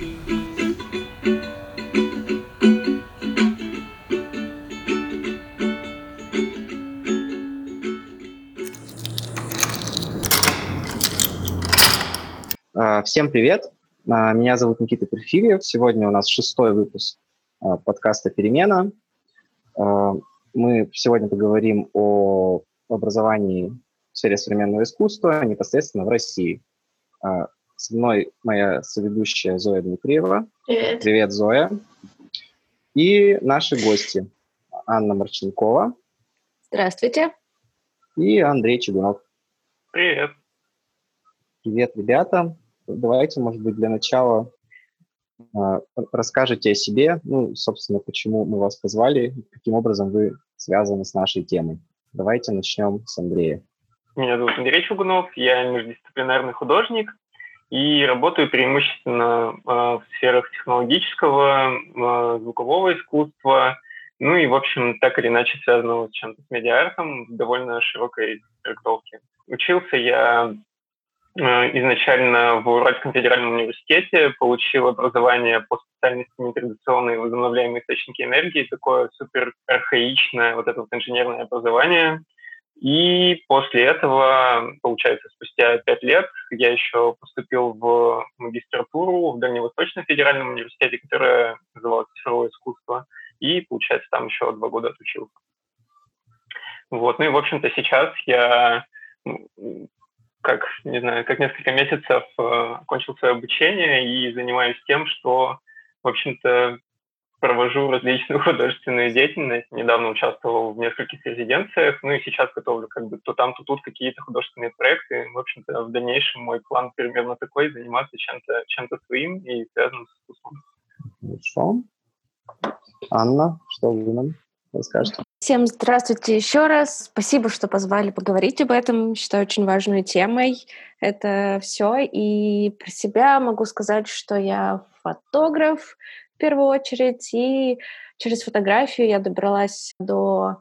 А, всем привет! А, меня зовут Никита Перфильев. Сегодня у нас шестой выпуск а, подкаста «Перемена». Мы сегодня поговорим о образовании в сфере современного искусства непосредственно в России. Со мной моя соведущая Зоя Дмитриева. Привет. Привет, Зоя. И наши гости Анна Марченкова. Здравствуйте. И Андрей Чугунов. Привет. Привет, ребята. Давайте, может быть, для начала э, расскажете о себе, ну, собственно, почему мы вас позвали, каким образом вы связаны с нашей темой. Давайте начнем с Андрея. Меня зовут Андрей Чугунов, я междисциплинарный художник и работаю преимущественно э, в сферах технологического, э, звукового искусства, ну и, в общем, так или иначе связанного с чем-то с медиа-артом в довольно широкой трактовке. Учился я Э, изначально в Уральском федеральном университете, получил образование по специальности нетрадиционные возобновляемые источники энергии, такое супер архаичное вот это вот инженерное образование. И после этого, получается, спустя пять лет я еще поступил в магистратуру в Дальневосточном федеральном университете, которая называлась «Цифровое искусство», и, получается, там еще два года отучился. Вот. Ну и, в общем-то, сейчас я как, не знаю, как несколько месяцев э, окончил свое обучение и занимаюсь тем, что, в общем-то, провожу различную художественную деятельность. Недавно участвовал в нескольких резиденциях, ну и сейчас готовлю как бы то там, то тут какие-то художественные проекты. В общем-то, в дальнейшем мой план примерно такой, заниматься чем-то чем своим и связанным с искусством. Хорошо. Анна, что вы нам расскажете? Всем здравствуйте еще раз. Спасибо, что позвали поговорить об этом. Считаю очень важной темой это все. И про себя могу сказать, что я фотограф в первую очередь. И через фотографию я добралась до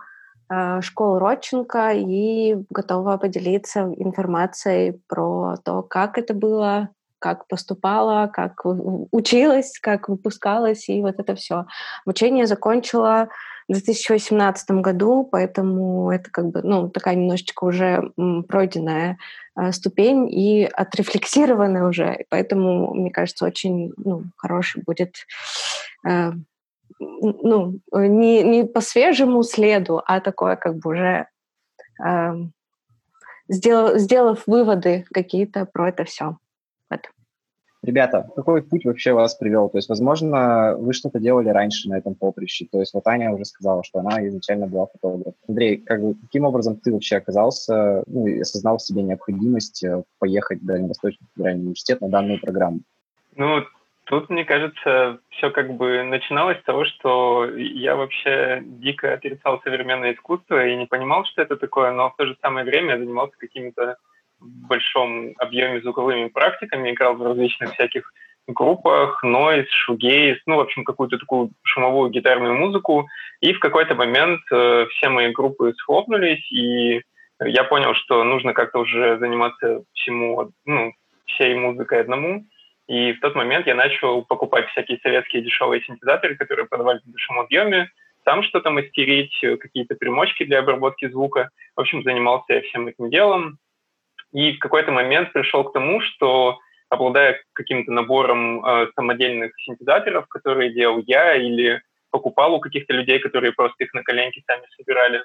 э, школы Родченко и готова поделиться информацией про то, как это было, как поступала, как училась, как выпускалась, и вот это все. Обучение закончила в 2018 году, поэтому это как бы, ну, такая немножечко уже пройденная э, ступень и отрефлексированная уже, поэтому, мне кажется, очень ну, хороший будет э, ну, не, не по свежему следу, а такое как бы уже э, сделав, сделав выводы какие-то про это все. Ребята, какой путь вообще вас привел? То есть, возможно, вы что-то делали раньше на этом поприще. То есть, вот Аня уже сказала, что она изначально была фотографом. Андрей, как бы, каким образом ты вообще оказался, ну, осознал в себе необходимость э, поехать в Дальневосточный федеральный университет на данную программу? Ну, Тут, мне кажется, все как бы начиналось с того, что я вообще дико отрицал современное искусство и не понимал, что это такое, но в то же самое время я занимался какими-то большом объеме звуковыми практиками, играл в различных всяких группах, нойз, шугейс, ну, в общем, какую-то такую шумовую гитарную музыку. И в какой-то момент э, все мои группы схлопнулись, и я понял, что нужно как-то уже заниматься всему, ну, всей музыкой одному. И в тот момент я начал покупать всякие советские дешевые синтезаторы, которые продавались в большом объеме, сам что-то мастерить, какие-то примочки для обработки звука. В общем, занимался я всем этим делом. И в какой-то момент пришел к тому, что обладая каким-то набором э, самодельных синтезаторов, которые делал я или покупал у каких-то людей, которые просто их на коленке сами собирали,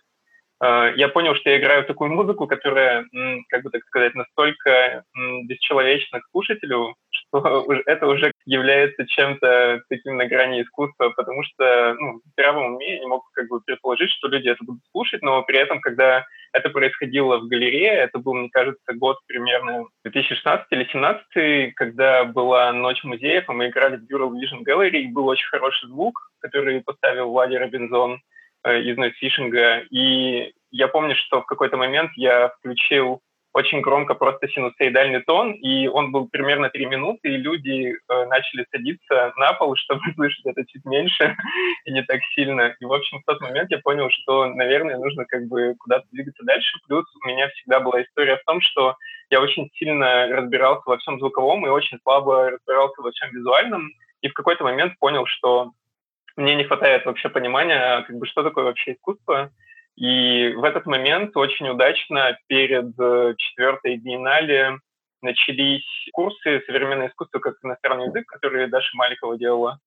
э, я понял, что я играю такую музыку, которая, как бы так сказать, настолько бесчеловечна к слушателю, это уже является чем-то таким на грани искусства, потому что ну, в здравом уме я не мог как бы предположить, что люди это будут слушать, но при этом, когда это происходило в галерее, это был, мне кажется, год примерно 2016 или 2017, когда была ночь музеев, и мы играли в Bureau Vision Gallery, и был очень хороший звук, который поставил Влади Робинзон э, из Нойсфишинга, и я помню, что в какой-то момент я включил очень громко просто синусоидальный тон, и он был примерно три минуты, и люди э, начали садиться на пол, чтобы слышать это чуть меньше и не так сильно. И, в общем, в тот момент я понял, что, наверное, нужно как бы куда-то двигаться дальше. Плюс у меня всегда была история в том, что я очень сильно разбирался во всем звуковом и очень слабо разбирался во всем визуальном, и в какой-то момент понял, что мне не хватает вообще понимания, как бы, что такое вообще искусство, и в этот момент очень удачно перед э, четвертой биеннале начались курсы «Современное искусство как иностранный язык», которые Даша Маликова делала.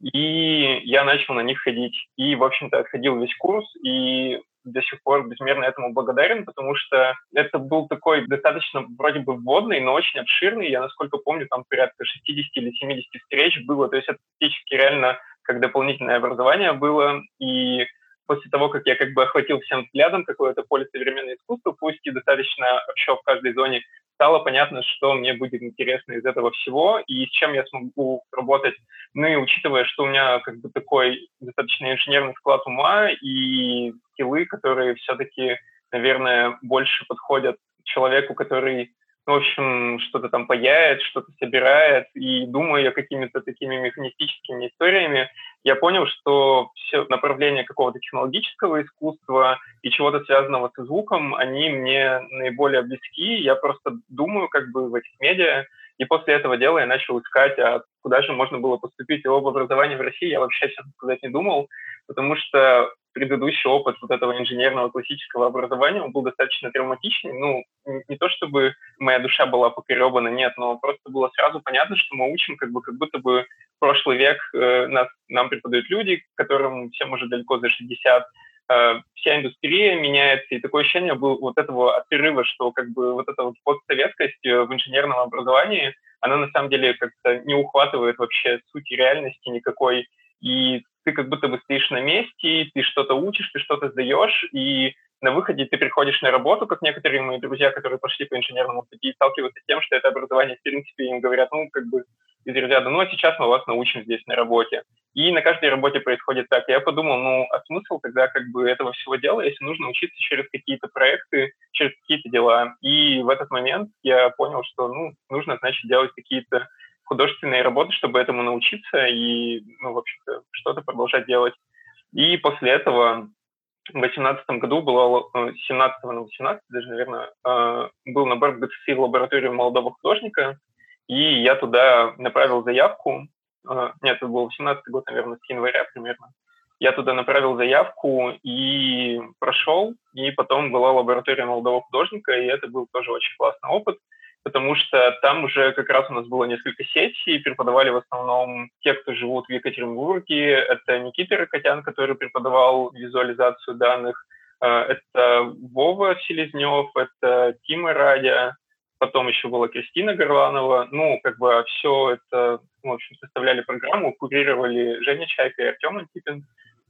И я начал на них ходить. И, в общем-то, отходил весь курс, и до сих пор безмерно этому благодарен, потому что это был такой достаточно вроде бы вводный, но очень обширный. Я, насколько помню, там порядка 60 или 70 встреч было. То есть это практически реально как дополнительное образование было. И после того, как я как бы охватил всем взглядом какое-то поле современного искусства, пусть и достаточно общо в каждой зоне, стало понятно, что мне будет интересно из этого всего и с чем я смогу работать. Ну и учитывая, что у меня как бы такой достаточно инженерный склад ума и скиллы, которые все-таки, наверное, больше подходят человеку, который в общем, что-то там паяет, что-то собирает, и думаю я какими-то такими механистическими историями, я понял, что все направления какого-то технологического искусства и чего-то связанного со звуком, они мне наиболее близки. Я просто думаю как бы в этих медиа, и после этого дела я начал искать, а куда же можно было поступить. И об образовании в России я вообще, честно сказать, не думал, потому что предыдущий опыт вот этого инженерного классического образования он был достаточно травматичный. Ну, не то чтобы моя душа была покоребана, нет, но просто было сразу понятно, что мы учим как бы как будто бы прошлый век э, нас, нам преподают люди, которым всем уже далеко за 60, э, вся индустрия меняется, и такое ощущение было вот этого отрыва, что как бы вот эта вот постсоветскость э, в инженерном образовании, она на самом деле как-то не ухватывает вообще сути реальности никакой, и ты как будто бы стоишь на месте, ты что-то учишь, ты что-то сдаешь, и на выходе ты приходишь на работу, как некоторые мои друзья, которые пошли по инженерному пути, сталкиваются с тем, что это образование, в принципе, им говорят, ну, как бы, из ряда, ну, а сейчас мы вас научим здесь на работе. И на каждой работе происходит так. Я подумал, ну, а смысл тогда как бы этого всего дела, если нужно учиться через какие-то проекты, через какие-то дела. И в этот момент я понял, что, ну, нужно, значит, делать какие-то художественные работы, чтобы этому научиться и, ну, в общем-то, что-то продолжать делать. И после этого в 2018 году было, 17 на 18 даже, наверное, э, был набор в ГЦСИ в лабораторию молодого художника, и я туда направил заявку. Э, нет, это был 18 год, наверное, с января примерно. Я туда направил заявку и прошел, и потом была лаборатория молодого художника, и это был тоже очень классный опыт потому что там уже как раз у нас было несколько сессий, преподавали в основном те, кто живут в Екатеринбурге. Это Никита Рокотян, который преподавал визуализацию данных, э, это Вова Селезнев, это Тима Радя, потом еще была Кристина Горланова. Ну, как бы все это, в общем, составляли программу, курировали Женя Чайка и Артем Антипин.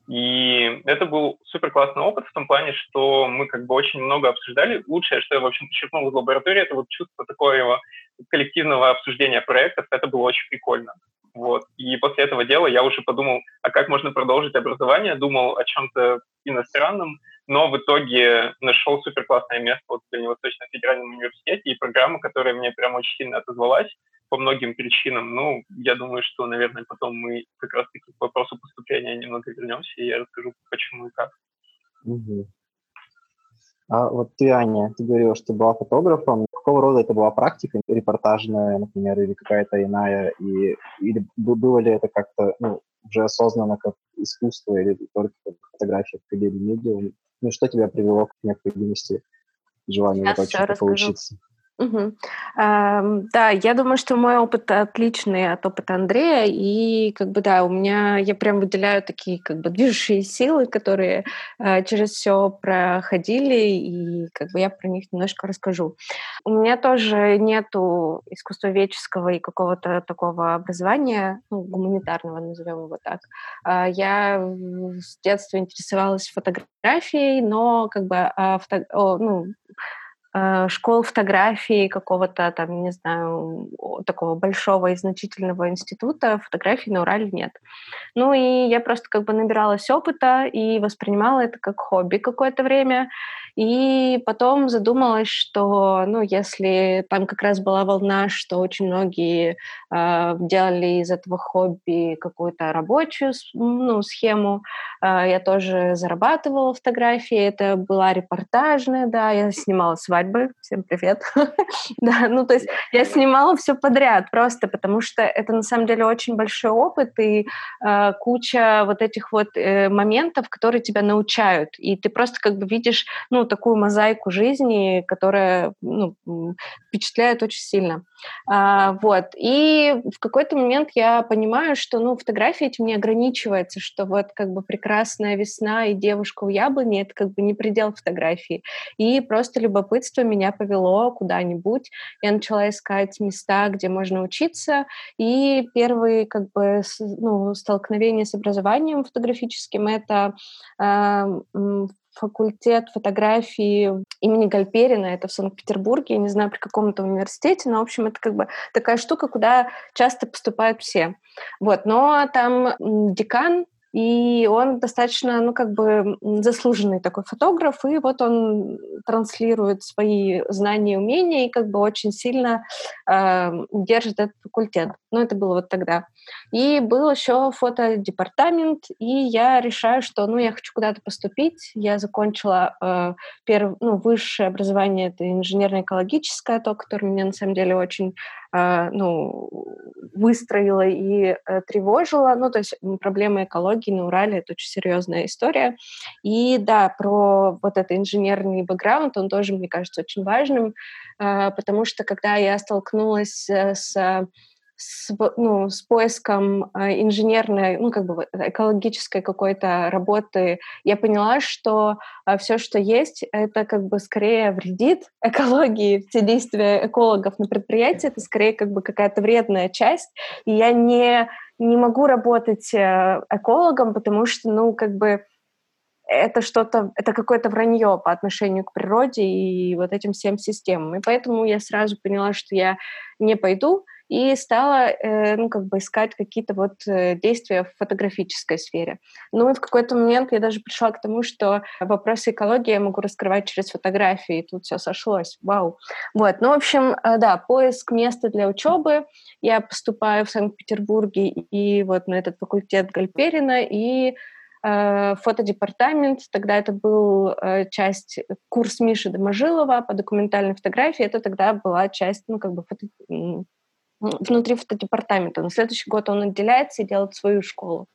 И это был супер классный опыт в том плане, что мы как бы очень много обсуждали. Лучшее, что я, в общем, подчеркнул из лаборатории, это вот чувство такого коллективного обсуждения проектов. Это было очень прикольно. Вот. И после этого дела я уже подумал, а как можно продолжить образование, думал о чем-то иностранном, но в итоге нашел супер классное место вот в Дальневосточном федеральном университете и программа, которая мне прям очень сильно отозвалась по многим причинам. Ну, я думаю, что, наверное, потом мы как раз-таки к вопросу поступления немного вернемся, и я расскажу, почему и как. Угу. А вот ты, Аня, ты говорила, что была фотографом. Какого рода это была практика? Репортажная, например, или какая-то иная? И, или было ли это как-то ну, уже осознанно как искусство, или только как фотография или медиум? Ну, что тебя привело к необходимости желанию вот так поучиться? Угу. Эм, да, я думаю, что мой опыт отличный от опыта Андрея, и как бы да, у меня я прям выделяю такие как бы движущие силы, которые э, через все проходили, и как бы я про них немножко расскажу. У меня тоже нету искусствоведческого и какого-то такого образования, ну, гуманитарного, назовем его так. Э, я с детства интересовалась фотографией, но как бы э, фото, о, ну, школ фотографии какого-то там, не знаю, такого большого и значительного института фотографий на Урале нет. Ну и я просто как бы набиралась опыта и воспринимала это как хобби какое-то время. И потом задумалась, что, ну, если там как раз была волна, что очень многие э, делали из этого хобби какую-то рабочую ну, схему, э, я тоже зарабатывала фотографии, это была репортажная, да, я снимала свадьбы, всем привет, да, ну, то есть я снимала все подряд просто, потому что это на самом деле очень большой опыт и э, куча вот этих вот э, моментов, которые тебя научают, и ты просто как бы видишь, ну, такую мозаику жизни, которая ну, впечатляет очень сильно. А, вот. И в какой-то момент я понимаю, что ну, фотография этим не ограничивается, что вот как бы прекрасная весна и девушка у яблони — это как бы не предел фотографии. И просто любопытство меня повело куда-нибудь. Я начала искать места, где можно учиться, и первые как бы ну, столкновения с образованием фотографическим — это э, факультет фотографии имени Гальперина, это в Санкт-Петербурге, я не знаю, при каком то университете, но, в общем, это как бы такая штука, куда часто поступают все. Вот, но там декан и он достаточно, ну, как бы заслуженный такой фотограф, и вот он транслирует свои знания и умения, и как бы очень сильно э, держит этот факультет. Ну, это было вот тогда. И был еще фотодепартамент, и я решаю, что, ну, я хочу куда-то поступить. Я закончила э, перв, ну, высшее образование, это инженерно-экологическое, то, которое меня, на самом деле, очень э, ну, выстроила и э, тревожила. Ну, то есть проблема экологии на Урале — это очень серьезная история. И да, про вот этот инженерный бэкграунд, он тоже, мне кажется, очень важным, э, потому что когда я столкнулась э, с с, ну, с поиском э, инженерной, ну, как бы экологической какой-то работы, я поняла, что э, все, что есть, это как бы скорее вредит экологии, все действия экологов на предприятии, это скорее как бы какая-то вредная часть, и я не, не могу работать э, экологом, потому что, ну, как бы это что-то, это какое-то вранье по отношению к природе и вот этим всем системам. И поэтому я сразу поняла, что я не пойду, и стала, э, ну, как бы искать какие-то вот э, действия в фотографической сфере. Ну, и в какой-то момент я даже пришла к тому, что вопросы экологии я могу раскрывать через фотографии, и тут все сошлось. Вау. Вот, ну, в общем, э, да, поиск места для учебы. Я поступаю в Санкт-Петербурге и вот на этот факультет Гальперина, и фотодепартамент. Тогда это был часть курс Миши Доможилова по документальной фотографии. Это тогда была часть, ну, как бы фото, внутри фотодепартамента. На следующий год он отделяется и делает свою школу.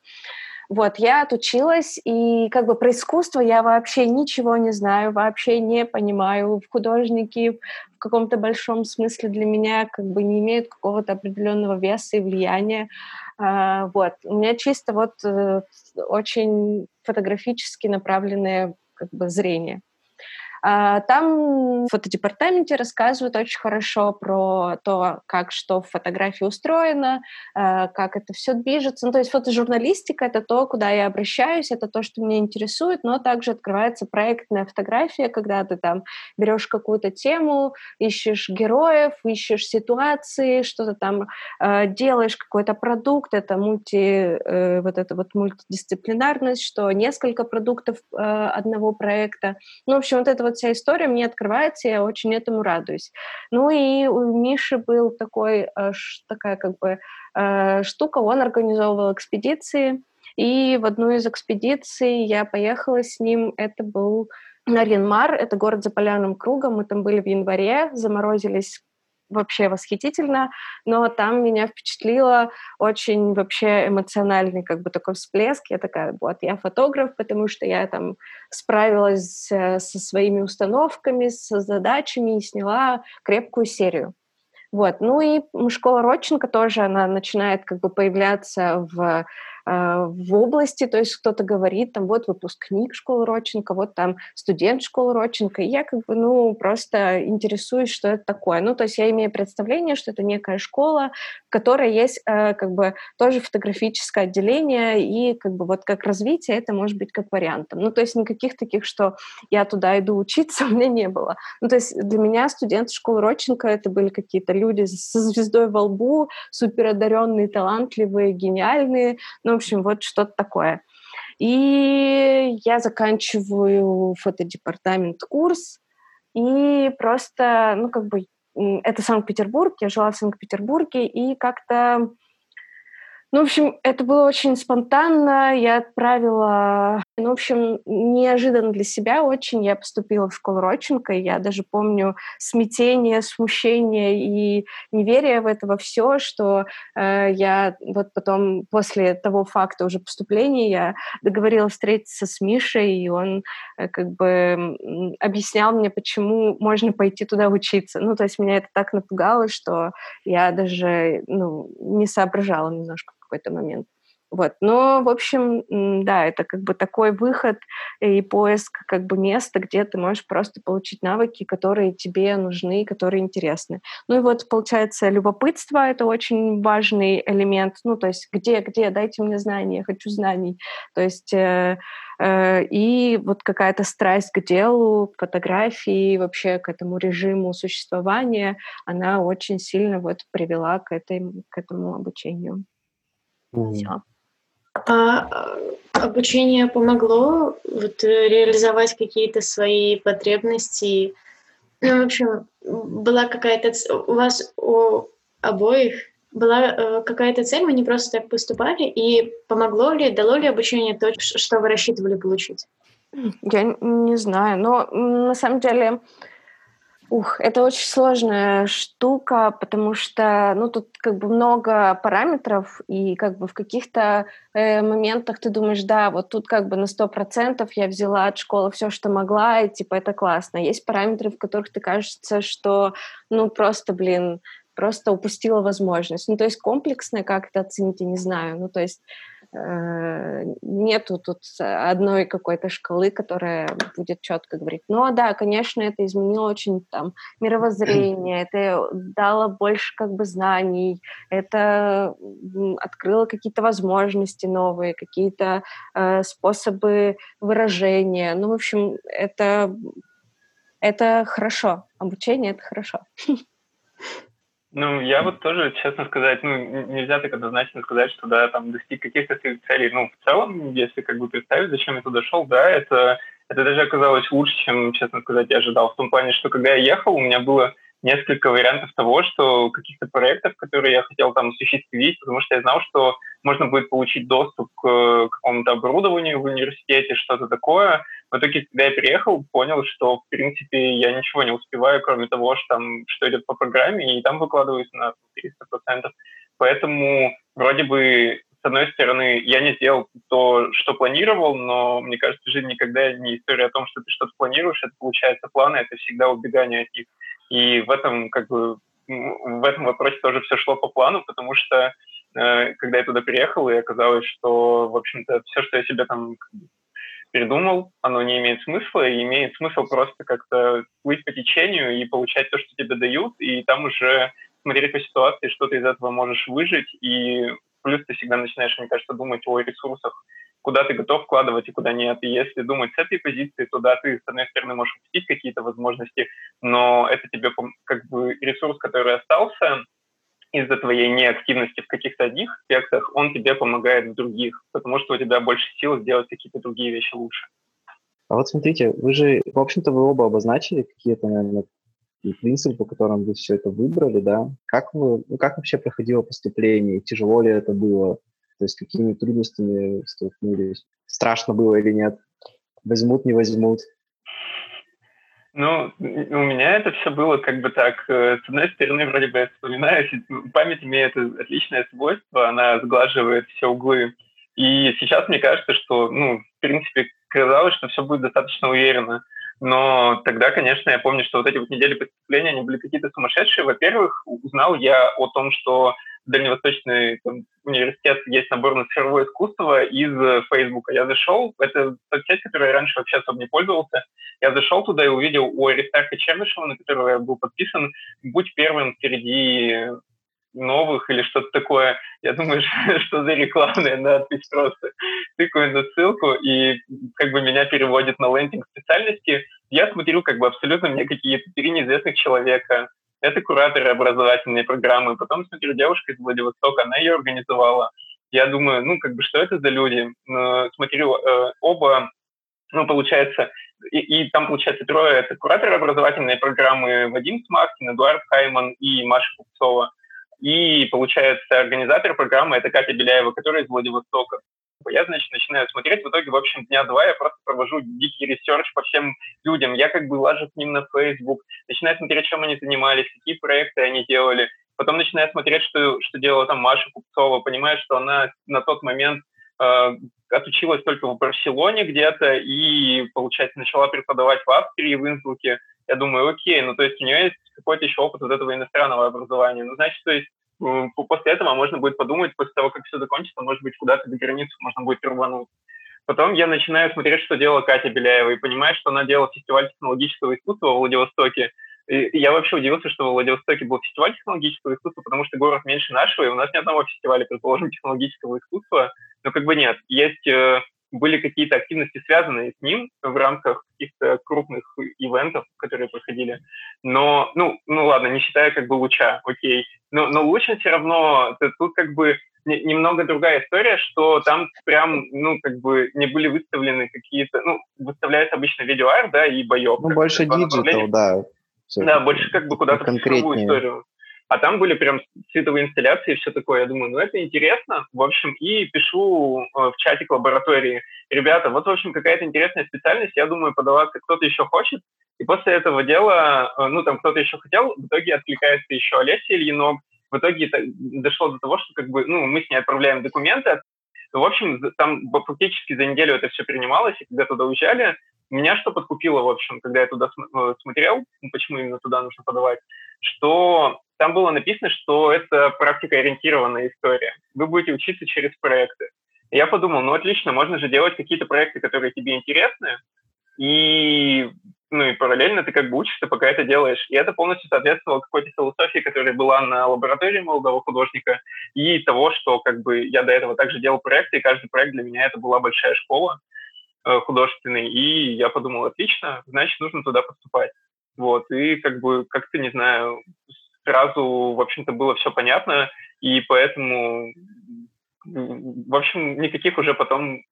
Вот, я отучилась, и как бы про искусство я вообще ничего не знаю, вообще не понимаю. Художники в каком-то большом смысле для меня как бы не имеют какого-то определенного веса и влияния. А, вот, у меня чисто вот э, очень фотографически направленное как бы зрение. А, там в фотодепартаменте рассказывают очень хорошо про то, как что в фотографии устроено, а, как это все движется. Ну, то есть фотожурналистика — это то, куда я обращаюсь, это то, что меня интересует, но также открывается проектная фотография, когда ты там берешь какую-то тему, ищешь героев, ищешь ситуации, что-то там э, делаешь, какой-то продукт, это мульти, э, вот это вот мультидисциплинарность, что несколько продуктов одного проекта. Ну, в общем, вот это вот вся история мне открывается, я очень этому радуюсь. Ну и у Миши был такой, э, такая как бы э, штука, он организовывал экспедиции, и в одну из экспедиций я поехала с ним, это был Наринмар, это город за полярным кругом, мы там были в январе, заморозились вообще восхитительно, но там меня впечатлило очень вообще эмоциональный как бы такой всплеск. Я такая, вот, я фотограф, потому что я там справилась э, со своими установками, со задачами и сняла крепкую серию. Вот. Ну и школа Родченко тоже, она начинает как бы появляться в в области, то есть кто-то говорит, там, вот выпускник школы Родченко, вот там студент школы Родченко, и я как бы, ну, просто интересуюсь, что это такое. Ну, то есть я имею представление, что это некая школа, в которой есть э, как бы тоже фотографическое отделение, и как бы вот как развитие это может быть как вариантом. Ну, то есть никаких таких, что я туда иду учиться, у меня не было. Ну, то есть для меня студенты школы Родченко это были какие-то люди со звездой во лбу, суперодаренные, талантливые, гениальные, ну, в общем, вот что-то такое. И я заканчиваю фотодепартамент курс, и просто, ну, как бы, это Санкт-Петербург, я жила в Санкт-Петербурге, и как-то ну, в общем, это было очень спонтанно. Я отправила... Ну, в общем, неожиданно для себя очень. Я поступила в школу Родченко, и я даже помню смятение, смущение и неверие в это во все, что э, я вот потом, после того факта уже поступления, я договорилась встретиться с Мишей, и он э, как бы объяснял мне, почему можно пойти туда учиться. Ну, то есть меня это так напугало, что я даже ну, не соображала немножко какой-то момент. Вот. Но, в общем, да, это как бы такой выход и поиск как бы места, где ты можешь просто получить навыки, которые тебе нужны, которые интересны. Ну и вот, получается, любопытство — это очень важный элемент. Ну, то есть где, где, дайте мне знания, я хочу знаний. То есть э, э, и вот какая-то страсть к делу, к фотографии, вообще к этому режиму существования, она очень сильно вот привела к, этой, к этому обучению. Все. А обучение помогло вот реализовать какие-то свои потребности? Ну, в общем, была какая-то... У вас у обоих была э, какая-то цель, вы не просто так поступали, и помогло ли, дало ли обучение то, что вы рассчитывали получить? Я не знаю, но на самом деле Ух, это очень сложная штука, потому что, ну, тут как бы много параметров, и как бы в каких-то э, моментах ты думаешь, да, вот тут как бы на сто процентов я взяла от школы все, что могла, и типа это классно. Есть параметры, в которых ты кажется, что, ну, просто, блин, просто упустила возможность. Ну, то есть комплексно как это оценить, я не знаю. Ну, то есть нету тут одной какой-то шкалы, которая будет четко говорить. Но да, конечно, это изменило очень там мировоззрение, это дало больше как бы знаний, это открыло какие-то возможности новые, какие-то э, способы выражения. Ну, в общем, это это хорошо. Обучение это хорошо. Ну, я вот тоже, честно сказать, ну, нельзя так однозначно сказать, что, да, там, достиг каких-то своих целей. Ну, в целом, если как бы представить, зачем я туда шел, да, это, это даже оказалось лучше, чем, честно сказать, я ожидал. В том плане, что когда я ехал, у меня было несколько вариантов того, что каких-то проектов, которые я хотел там осуществить, потому что я знал, что можно будет получить доступ к какому-то оборудованию в университете, что-то такое. В итоге, когда я приехал, понял, что, в принципе, я ничего не успеваю, кроме того, что, там, что идет по программе, и там выкладываюсь на 300%. Поэтому вроде бы с одной стороны, я не сделал то, что планировал, но мне кажется, жизнь никогда не история о том, что ты что-то планируешь, это получается планы, это всегда убегание от них. И в этом, как бы, в этом вопросе тоже все шло по плану, потому что э, когда я туда приехал, и оказалось, что, в общем-то, все, что я себе там придумал, оно не имеет смысла, и имеет смысл просто как-то плыть по течению и получать то, что тебе дают, и там уже смотреть по ситуации, что ты из этого можешь выжить, и плюс ты всегда начинаешь, мне кажется, думать о ресурсах, куда ты готов вкладывать и куда нет. И если думать с этой позиции, то да, ты, с одной стороны, можешь упустить какие-то возможности, но это тебе как бы ресурс, который остался из-за твоей неактивности в каких-то одних аспектах, он тебе помогает в других, потому что у тебя больше сил сделать какие-то другие вещи лучше. А вот смотрите, вы же, в общем-то, вы оба обозначили какие-то, наверное, принципы, по которым вы все это выбрали, да? Как вы, ну, как вообще проходило поступление? Тяжело ли это было? То есть какими трудностями столкнулись? Страшно было или нет? Возьмут, не возьмут? Ну, у меня это все было как бы так. Э, с одной стороны, вроде бы я вспоминаю, память имеет отличное свойство, она сглаживает все углы. И сейчас мне кажется, что, ну, в принципе, казалось, что все будет достаточно уверенно. Но тогда, конечно, я помню, что вот эти вот недели поступления, они были какие-то сумасшедшие. Во-первых, узнал я о том, что Дальневосточный там, университет есть набор на цифровое искусство из Фейсбука. Я зашел, это соцсеть, которой я раньше вообще особо не пользовался. Я зашел туда и увидел у Аристарха Чернышева, на которого я был подписан, «Будь первым среди новых или что-то такое. Я думаю, что за рекламная надпись просто. Тыкаю на ссылку, и как бы меня переводит на лендинг специальности. Я смотрю как бы абсолютно мне какие-то три неизвестных человека это кураторы образовательной программы. Потом смотрю, девушка из Владивостока, она ее организовала. Я думаю, ну, как бы, что это за люди? Смотрю, э, оба, ну, получается, и, и там, получается, трое — это кураторы образовательной программы Вадим Смаркин, Эдуард Хайман и Маша Купцова. И, получается, организатор программы — это Катя Беляева, которая из Владивостока. Я, значит, начинаю смотреть, в итоге, в общем, дня два я просто провожу дикий research по всем людям. Я как бы лажу к ним на Facebook, начинаю смотреть, чем они занимались, какие проекты они делали. Потом начинаю смотреть, что, что делала там Маша Купцова, понимаю, что она на тот момент э, отучилась только в Барселоне где-то и, получается, начала преподавать в Австрии, в Инсбруке. Я думаю, окей, ну то есть у нее есть какой-то еще опыт вот этого иностранного образования. Ну, значит, то есть после этого можно будет подумать, после того, как все закончится, может быть, куда-то до границы можно будет рвануть. Потом я начинаю смотреть, что делала Катя Беляева, и понимаю, что она делала фестиваль технологического искусства в Владивостоке. И я вообще удивился, что в Владивостоке был фестиваль технологического искусства, потому что город меньше нашего, и у нас ни одного фестиваля, предположим, технологического искусства. Но как бы нет. Есть э, были какие-то активности, связанные с ним в рамках каких-то крупных ивентов, которые проходили. Но, ну, ну ладно, не считая как бы луча, окей. Но, но лучше все равно, тут как бы немного другая история, что там прям, ну, как бы не были выставлены какие-то, ну, выставляется обычно видеоарт, да, и боев. Ну, больше диджитал, да. Да, больше как бы куда-то в историю. А там были прям цветовые инсталляции и все такое. Я думаю, ну это интересно. В общем, и пишу э, в чатик лаборатории. Ребята, вот, в общем, какая-то интересная специальность. Я думаю, подаваться кто-то еще хочет. И после этого дела, э, ну, там кто-то еще хотел, в итоге откликается еще Олеся Ильинок. В итоге дошло до того, что как бы, ну, мы с ней отправляем документы. В общем, там фактически за неделю это все принималось, и когда туда уезжали, меня что подкупило, в общем, когда я туда э, смотрел, ну, почему именно туда нужно подавать, что там было написано, что это практикоориентированная история. Вы будете учиться через проекты. я подумал, ну отлично, можно же делать какие-то проекты, которые тебе интересны, и, ну, и параллельно ты как бы учишься, пока это делаешь. И это полностью соответствовало какой-то философии, которая была на лаборатории молодого художника, и того, что как бы я до этого также делал проекты, и каждый проект для меня это была большая школа художественный, и я подумал, отлично, значит, нужно туда поступать. Вот, и как бы, как-то, не знаю, сразу, в общем-то, было все понятно, и поэтому, в общем, никаких уже потом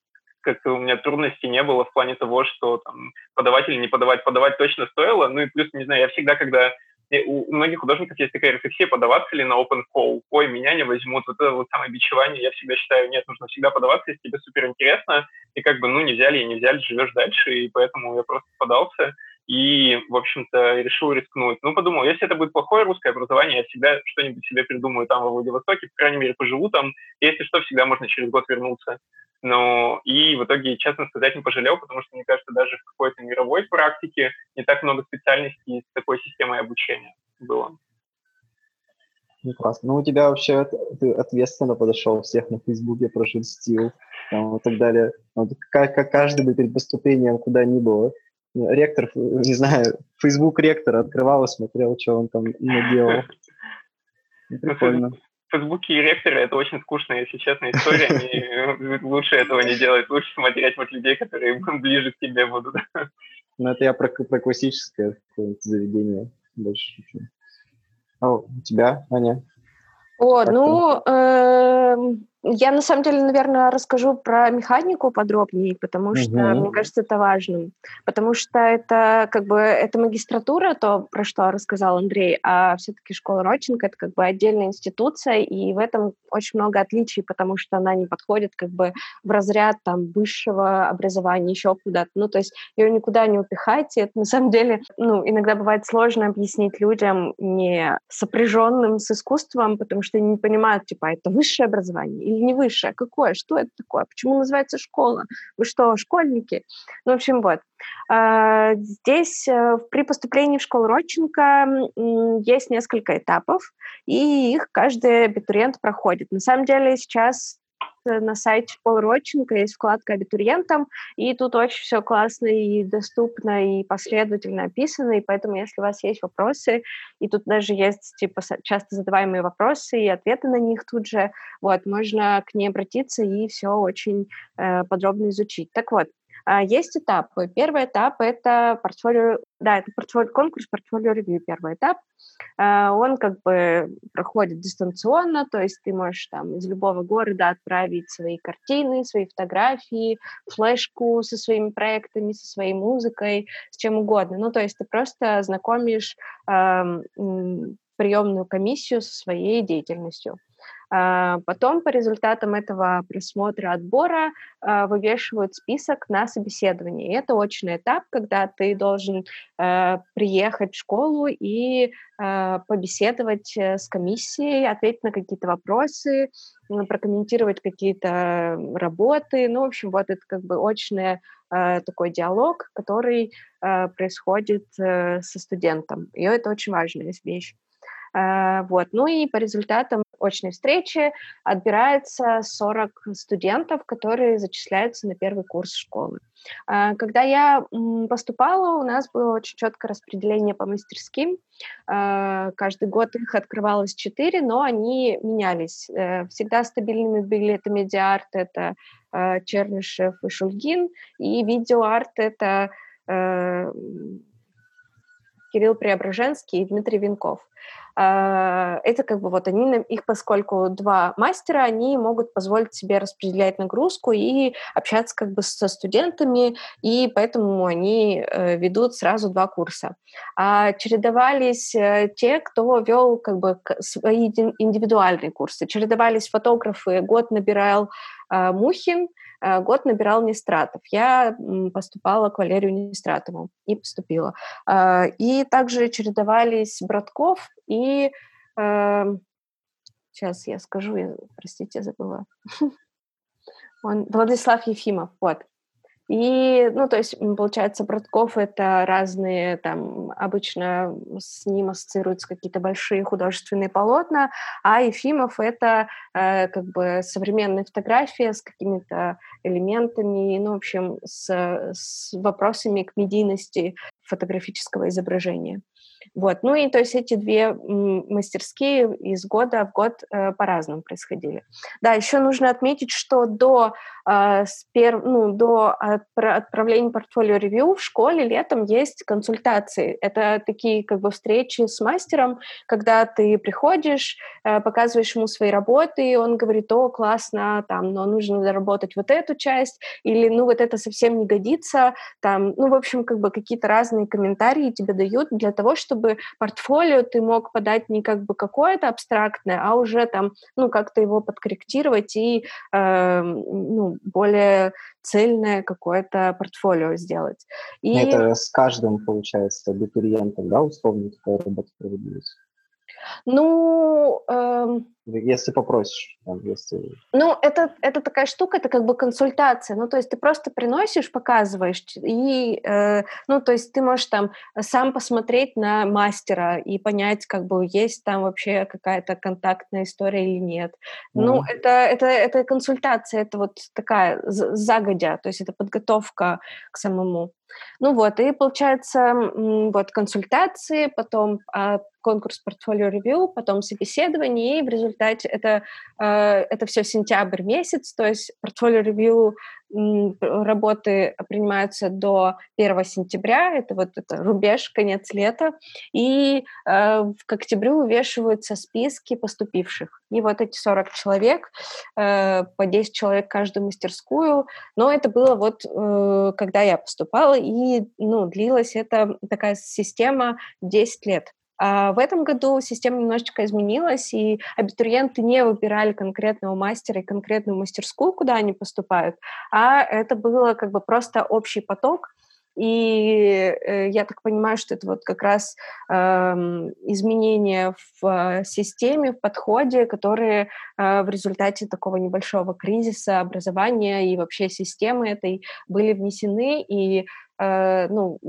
как у меня трудностей не было в плане того, что там подавать или не подавать. Подавать точно стоило. Ну и плюс, не знаю, я всегда, когда у многих художников есть такая рефлексия, подаваться ли на open call. Ой, меня не возьмут. Вот это вот самое бичевание. Я всегда считаю, нет, нужно всегда подаваться, если тебе супер интересно. И как бы, ну, не взяли и не взяли, живешь дальше. И поэтому я просто подался и, в общем-то, решил рискнуть. Ну, подумал, если это будет плохое русское образование, я всегда что-нибудь себе придумаю там, во Владивостоке, по крайней мере, поживу там, если что, всегда можно через год вернуться. Но и в итоге, честно сказать, не пожалел, потому что, мне кажется, даже в какой-то мировой практике не так много специальностей с такой системой обучения было. Ну, классно. Ну, у тебя вообще ты ответственно подошел, всех на Фейсбуке прошерстил там, и так далее. Вот, как, как каждый бы перед поступлением куда ни было ректор, не знаю, Facebook ректора открывал и смотрел, что он там наделал. Ну, прикольно. В Фейсбуке и ректоры это очень скучная, если честно, история. Они, лучше этого не делать. Лучше смотреть вот людей, которые ближе к тебе будут. Ну, это я про, про классическое заведение больше. А у тебя, Аня? О, ну, э, я на самом деле, наверное, расскажу про механику подробнее, потому что угу. мне кажется это важным, потому что это как бы это магистратура, то про что рассказал Андрей, а все-таки школа Родченко это как бы отдельная институция, и в этом очень много отличий, потому что она не подходит как бы в разряд там высшего образования еще куда-то, ну то есть ее никуда не упихать, и это на самом деле, ну иногда бывает сложно объяснить людям не сопряженным с искусством, потому что они не понимают, типа это высшее образование или не высшее? Какое? Что это такое? Почему называется школа? Вы что, школьники? Ну, в общем, вот. А, здесь э, при поступлении в школу Родченко есть несколько этапов, и их каждый абитуриент проходит. На самом деле сейчас на сайте школы Родченко есть вкладка абитуриентам, и тут очень все классно и доступно, и последовательно описано, и поэтому, если у вас есть вопросы, и тут даже есть, типа, часто задаваемые вопросы и ответы на них тут же, вот, можно к ней обратиться и все очень э, подробно изучить. Так вот, есть этапы. Первый этап — это портфолио, да, это портфолио, конкурс портфолио ревью, первый этап. А, он как бы проходит дистанционно, то есть ты можешь там из любого города отправить свои картины, свои фотографии, флешку со своими проектами, со своей музыкой, с чем угодно. Ну, то есть ты просто знакомишь приемную комиссию со своей деятельностью. А, потом по результатам этого просмотра отбора а, вывешивают список на собеседование. И это очный этап, когда ты должен э, приехать в школу и э, побеседовать э, с комиссией, ответить на какие-то вопросы, прокомментировать какие-то работы. Ну, в общем, вот это как бы очный такой диалог, который происходит со студентом. И это очень важная вещь. Вот. Ну и по результатам очной встречи отбирается 40 студентов, которые зачисляются на первый курс школы. А, когда я поступала, у нас было очень четкое распределение по мастерским. А, каждый год их открывалось четыре, но они менялись. Э, всегда стабильными были это медиарт, это а, Чернышев и Шульгин, и видеоарт — это э, Кирилл Преображенский и Дмитрий Винков. А, это как бы вот они, их поскольку два мастера, они могут позволить себе распределять нагрузку и общаться как бы со студентами, и поэтому они э, ведут сразу два курса. А чередовались э, те, кто вел как бы свои индивидуальные курсы. Чередовались фотографы, год набирал а, Мухин, год набирал Нестратов. Я поступала к Валерию Нестратову и поступила. А, и также чередовались Братков и... Сейчас я скажу, я, забыла. Он, Владислав Ефимов, вот. И, ну, то есть, получается, Братков — это разные, там, обычно с ним ассоциируются какие-то большие художественные полотна, а Ефимов — это э, как бы современная фотография с какими-то элементами, ну, в общем, с, с вопросами к медийности фотографического изображения. Вот. Ну и то есть эти две мастерские из года в год э, по-разному происходили. Да, еще нужно отметить, что до, э, спер, ну, до отправления портфолио ревью в школе летом есть консультации. Это такие как бы встречи с мастером, когда ты приходишь, э, показываешь ему свои работы, и он говорит, о, классно, там, но нужно доработать вот эту часть, или, ну, вот это совсем не годится, там, ну, в общем, как бы какие-то разные комментарии тебе дают для того, чтобы чтобы портфолио ты мог подать не как бы какое-то абстрактное, а уже там, ну, как-то его подкорректировать и, э, ну, более цельное какое-то портфолио сделать. И... Это с каждым, получается, абитуриентом, да, условно такая работа проводилась? Ну... Эм... Если попросишь, там, если... Ну, это, это такая штука, это как бы консультация. Ну, то есть ты просто приносишь, показываешь, и, э, ну, то есть ты можешь там сам посмотреть на мастера и понять, как бы, есть там вообще какая-то контактная история или нет. Mm-hmm. Ну, это, это, это консультация, это вот такая загодя, то есть это подготовка к самому. Ну вот, и получается, вот консультации, потом а, конкурс портфолио ревью, потом собеседование, и в результате это, э, это все сентябрь месяц, то есть портфолио ревью работы принимаются до 1 сентября, это вот это рубеж, конец лета, и э, к октябрю вывешиваются списки поступивших. И вот эти 40 человек, э, по 10 человек каждую мастерскую, но это было вот, э, когда я поступала, и ну, длилась эта такая система 10 лет. А в этом году система немножечко изменилась, и абитуриенты не выбирали конкретного мастера и конкретную мастерскую, куда они поступают, а это было как бы просто общий поток, и э, я так понимаю, что это вот как раз э, изменения в э, системе, в подходе, которые э, в результате такого небольшого кризиса образования и вообще системы этой были внесены, и э, ну,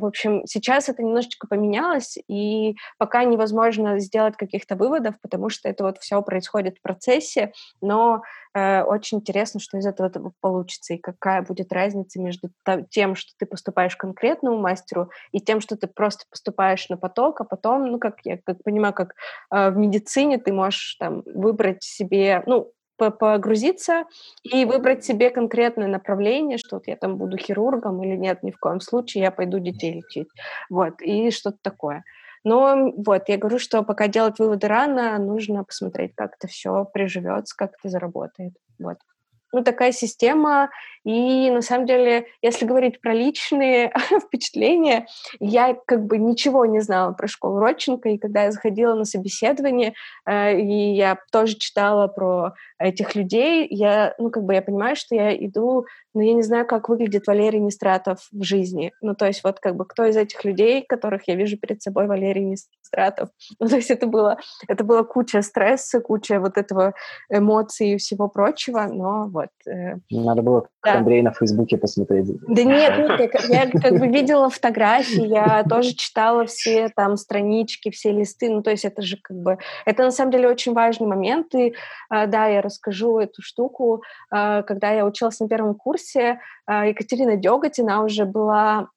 в общем, сейчас это немножечко поменялось, и пока невозможно сделать каких-то выводов, потому что это вот все происходит в процессе, но э, очень интересно, что из этого получится, и какая будет разница между тем, что ты поступаешь конкретному мастеру, и тем, что ты просто поступаешь на поток, а потом, ну, как я как понимаю, как э, в медицине ты можешь там выбрать себе, ну, погрузиться и выбрать себе конкретное направление, что вот я там буду хирургом или нет, ни в коем случае я пойду детей лечить. Вот, и что-то такое. Но вот, я говорю, что пока делать выводы рано, нужно посмотреть, как это все приживется, как это заработает. Вот ну, такая система. И на самом деле, если говорить про личные впечатления, я как бы ничего не знала про школу Родченко, и когда я заходила на собеседование, э, и я тоже читала про этих людей, я, ну, как бы я понимаю, что я иду, но я не знаю, как выглядит Валерий Нестратов в жизни. Ну, то есть вот как бы кто из этих людей, которых я вижу перед собой, Валерий Нестратов. Ну, то есть это было, это была куча стресса, куча вот этого эмоций и всего прочего, но вот. Э, Надо было да. Андрей на Фейсбуке посмотреть. Да нет, нет я, я как бы видела фотографии, я тоже читала все там странички, все листы, ну, то есть это же как бы, это на самом деле очень важный момент, и а, да, я расскажу эту штуку. А, когда я училась на первом курсе, а, Екатерина Деготь, она уже была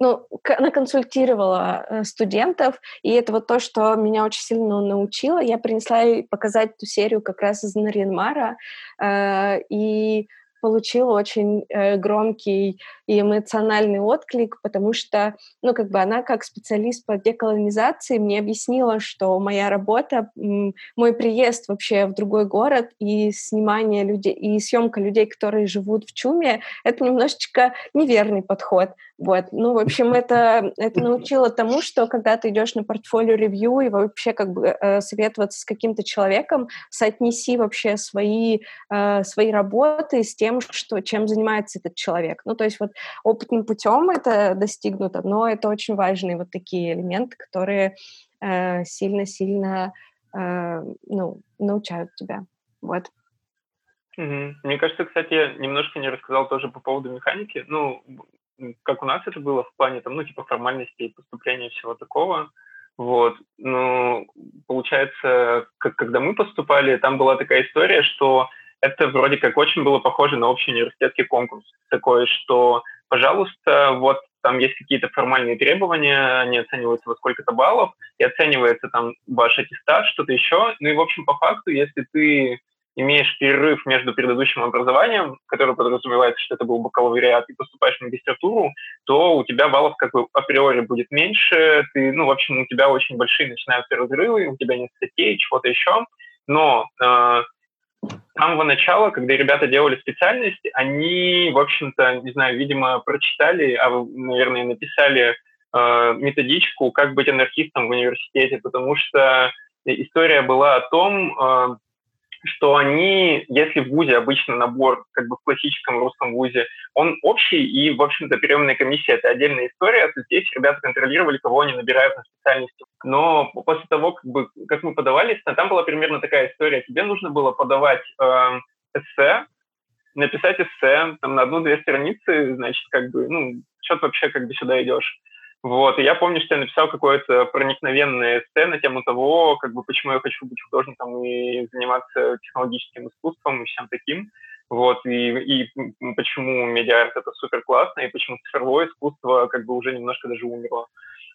ну, она консультировала э, студентов, и это вот то, что меня очень сильно научило. Я принесла ей показать эту серию как раз из Нарьянмара, э, и получила очень э, громкий и эмоциональный отклик, потому что, ну, как бы она как специалист по деколонизации мне объяснила, что моя работа, мой приезд вообще в другой город и снимание людей, и съемка людей, которые живут в Чуме, это немножечко неверный подход. Вот. Ну, в общем, это, это научило тому, что когда ты идешь на портфолио ревью и вообще как бы э, советоваться с каким-то человеком, соотнеси вообще свои, э, свои работы с тем, что, чем занимается этот человек. Ну, то есть вот опытным путем это достигнуто, но это очень важные вот такие элементы, которые э, сильно-сильно э, ну, научают тебя. Вот. Мне кажется, кстати, я немножко не рассказал тоже по поводу механики. Ну, как у нас это было в плане там, ну, типа формальностей, поступления всего такого. Вот. Ну, получается, как, когда мы поступали, там была такая история, что это вроде как очень было похоже на общий университетский конкурс. Такой, что, пожалуйста, вот там есть какие-то формальные требования, они оцениваются во сколько-то баллов, и оценивается там ваш аттестат, что-то еще. Ну и, в общем, по факту, если ты имеешь перерыв между предыдущим образованием, который подразумевает, что это был бакалавриат, и поступаешь в магистратуру, то у тебя баллов как бы априори будет меньше, ты, ну, в общем, у тебя очень большие начинаются разрывы, у тебя нет статей, чего-то еще. Но э, с самого начала, когда ребята делали специальность, они, в общем-то, не знаю, видимо, прочитали, а, наверное, написали э, методичку «Как быть анархистом в университете», потому что история была о том, э, что они, если в ВУЗе обычно набор, как бы в классическом русском ВУЗе, он общий, и, в общем-то, приемная комиссия – это отдельная история, то здесь ребята контролировали, кого они набирают на специальности. Но после того, как, бы, как мы подавались, там была примерно такая история. Тебе нужно было подавать э, эссе, написать эссе там, на одну-две страницы, значит, как бы, ну, что ты вообще как бы сюда идешь. Вот, и я помню, что я написал какое-то проникновенное эссе на тему того, как бы, почему я хочу быть художником и заниматься технологическим искусством и всем таким. Вот, и, и почему медиа-арт это супер классно, и почему цифровое искусство как бы уже немножко даже умерло.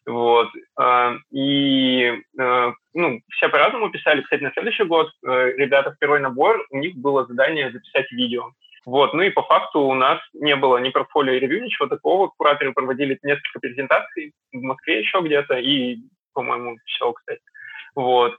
Вот. А, и а, ну, все по-разному писали. Кстати, на следующий год э, ребята в первый набор, у них было задание записать видео. Вот. Ну и по факту у нас не было ни портфолио ревью, ничего такого. Кураторы проводили несколько презентаций в Москве еще где-то и, по-моему, все, кстати. Вот.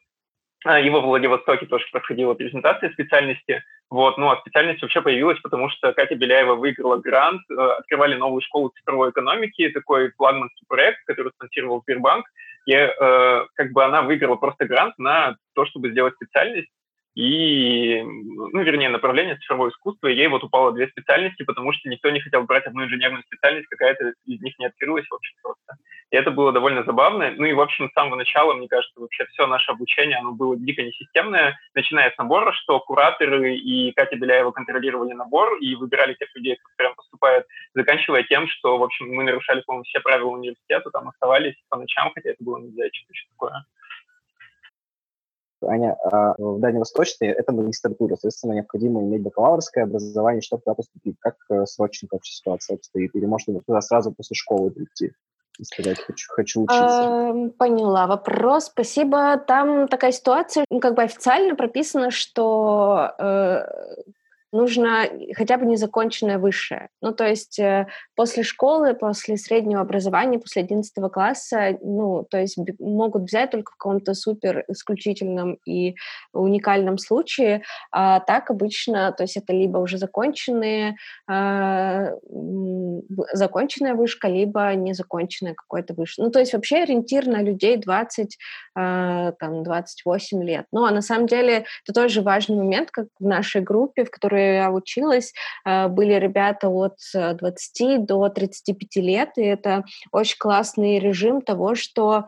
А, и во Владивостоке тоже проходила презентация специальности. Вот. Ну, а специальность вообще появилась, потому что Катя Беляева выиграла грант, э, открывали новую школу цифровой экономики, такой флагманский проект, который спонсировал Сбербанк. И э, как бы она выиграла просто грант на то, чтобы сделать специальность и, ну, вернее, направление цифровое искусство, и ей вот упало две специальности, потому что никто не хотел брать одну инженерную специальность, какая-то из них не открылась вообще просто. И это было довольно забавно. Ну и, в общем, с самого начала, мне кажется, вообще все наше обучение, оно было дико несистемное, начиная с набора, что кураторы и Катя Беляева контролировали набор и выбирали тех людей, кто прям поступает, заканчивая тем, что, в общем, мы нарушали, по-моему, все правила университета, там оставались по ночам, хотя это было нельзя, что-то такое. Аня, а в Дальневосточной это магистратура, соответственно, необходимо иметь бакалаврское образование, чтобы туда поступить. Как э, с Родченко вообще ситуация обстоит? Или можно туда сразу после школы прийти? сказать «хочу, хочу учиться»? Поняла вопрос, спасибо. Там такая ситуация, ну, как бы официально прописано, что э, нужно хотя бы незаконченное высшее. Ну, то есть э, после школы, после среднего образования, после 11 класса, ну, то есть могут взять только в каком-то супер исключительном и уникальном случае, а так обычно, то есть это либо уже законченные, э, законченная вышка, либо незаконченная какой-то вышка. Ну, то есть вообще ориентир на людей 20, э, там, 28 лет. Ну, а на самом деле это тоже важный момент, как в нашей группе, в которой которой я училась, э, были ребята от 20 э, до 35 лет, и это очень классный режим того, что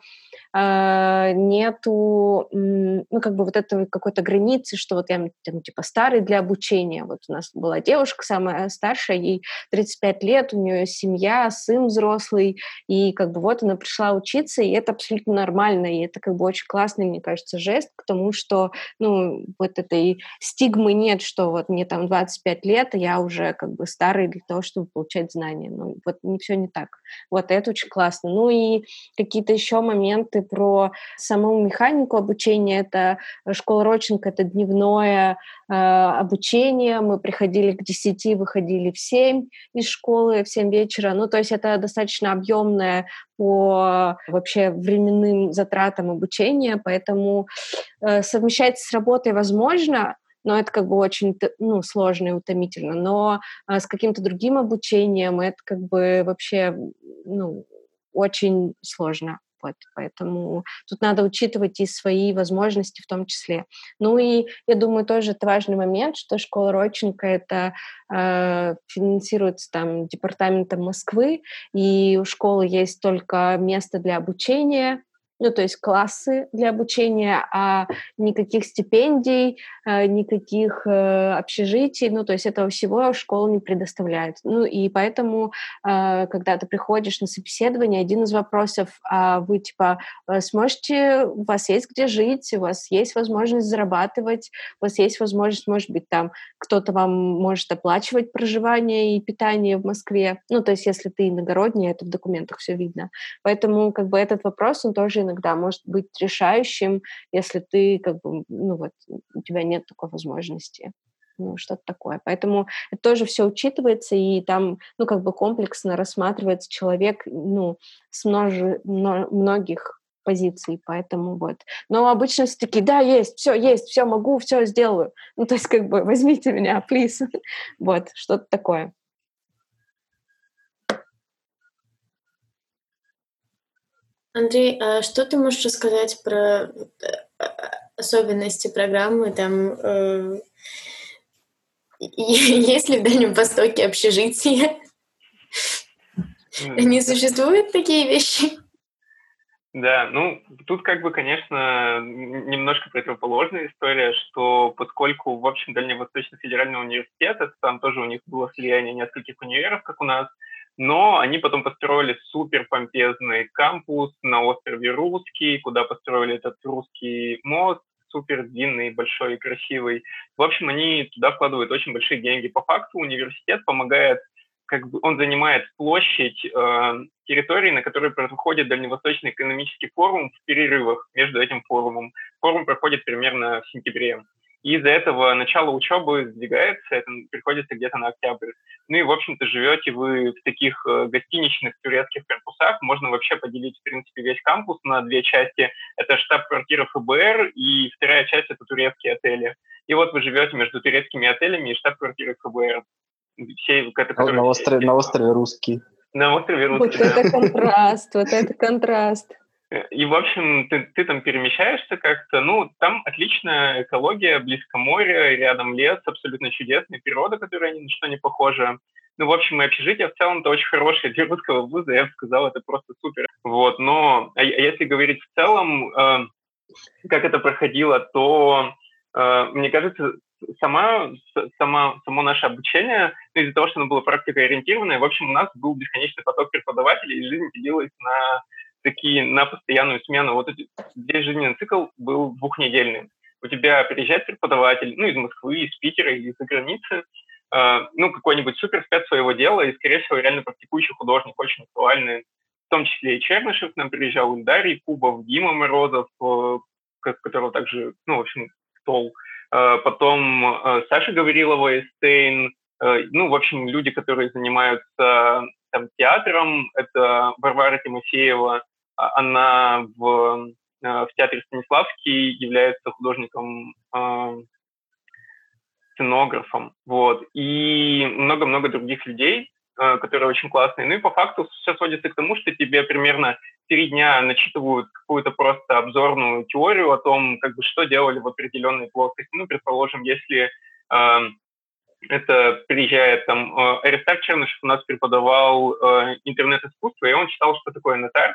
э, нету, ну, как бы вот этого какой-то границы, что вот я там, типа старый для обучения. Вот у нас была девушка самая старшая, ей 35 лет, у нее семья, сын взрослый, и как бы вот она пришла учиться, и это абсолютно нормально, и это как бы очень классный, мне кажется, жест к тому, что, ну, вот этой стигмы нет, что вот мне там 25 лет, и я уже как бы старый для того, чтобы получать знания. Ну, вот не все не так. Вот это очень классно. Ну и какие-то еще моменты про саму механику обучения. Это школа Роченко, это дневное э, обучение. Мы приходили к 10, выходили в 7 из школы, в 7 вечера. Ну, то есть это достаточно объемное по вообще временным затратам обучения, поэтому э, совмещать с работой возможно, но это как бы очень ну, сложно и утомительно. Но а, с каким-то другим обучением это как бы вообще ну, очень сложно. Вот, поэтому тут надо учитывать и свои возможности в том числе. Ну и я думаю, тоже это важный момент, что школа Родченко это э, финансируется там департаментом Москвы, и у школы есть только место для обучения, ну, то есть классы для обучения, а никаких стипендий, э, никаких э, общежитий, ну, то есть этого всего школа не предоставляет. Ну, и поэтому, э, когда ты приходишь на собеседование, один из вопросов, а вы, типа, сможете, у вас есть где жить, у вас есть возможность зарабатывать, у вас есть возможность, может быть, там кто-то вам может оплачивать проживание и питание в Москве, ну, то есть если ты иногородний, это в документах все видно. Поэтому, как бы, этот вопрос, он тоже иногда может быть решающим, если ты как бы, ну вот, у тебя нет такой возможности ну, что-то такое. Поэтому это тоже все учитывается, и там, ну, как бы комплексно рассматривается человек, ну, с множе, многих позиций, поэтому вот. Но обычно все таки да, есть, все, есть, все, могу, все сделаю. Ну, то есть, как бы, возьмите меня, плиз. вот, что-то такое. Андрей, а что ты можешь рассказать про э, особенности программы? Там э, есть ли в Дальнем Востоке общежитие? Не существуют такие вещи? Да, ну, тут как бы, конечно, немножко противоположная история, что поскольку, в общем, Дальневосточный федеральный университет, это там тоже у них было слияние нескольких универов, как у нас, но они потом построили супер помпезный кампус на острове Русский, куда построили этот русский мост, супер длинный, большой и красивый. В общем, они туда вкладывают очень большие деньги. По факту университет помогает, как бы он занимает площадь э, территории, на которой проходит Дальневосточный экономический форум в перерывах между этим форумом. Форум проходит примерно в сентябре. И из-за этого начало учебы сдвигается, это приходится где-то на октябрь. Ну и, в общем-то, живете вы в таких э, гостиничных турецких корпусах. Можно вообще поделить, в принципе, весь кампус на две части. Это штаб-квартира ФБР, и вторая часть — это турецкие отели. И вот вы живете между турецкими отелями и штаб-квартирой ФБР. Все, это, а на, острове, на острове Русский. На острове Русский. Вот это контраст, вот это контраст. И, в общем, ты, ты там перемещаешься как-то, ну, там отличная экология, близко море, рядом лес, абсолютно чудесная природа, которая ни на что не похожа. Ну, в общем, и общежитие в целом-то очень хорошее для русского вуза, я бы сказал, это просто супер. Вот, но а, а если говорить в целом, э, как это проходило, то, э, мне кажется, сама, сама, само наше обучение, ну, из-за того, что оно было практикоориентированное, в общем, у нас был бесконечный поток преподавателей, и жизнь делилась на такие на постоянную смену. Вот здесь жизненный цикл был двухнедельный. У тебя приезжает преподаватель, ну, из Москвы, из Питера из-за границы, э, ну, какой-нибудь суперспец своего дела и, скорее всего, реально практикующий художник, очень актуальный. том числе и Чернышев нам приезжал, Ильдарий Кубов, Дима Морозов, которого также, ну, в общем, стол. Потом Саша Гаврилова, Эстейн, ну, в общем, люди, которые занимаются там, театром, это Варвара Тимофеева, она в, в театре Станиславский является художником сценографом, вот, и много-много других людей, э, которые очень классные. Ну и по факту все сводится к тому, что тебе примерно три дня начитывают какую-то просто обзорную теорию о том, как бы что делали в определенной плоскости. Ну, предположим, если э, это приезжает там э, Аристарх Чернышев у нас преподавал э, интернет-искусство, и он читал, что такое нотар,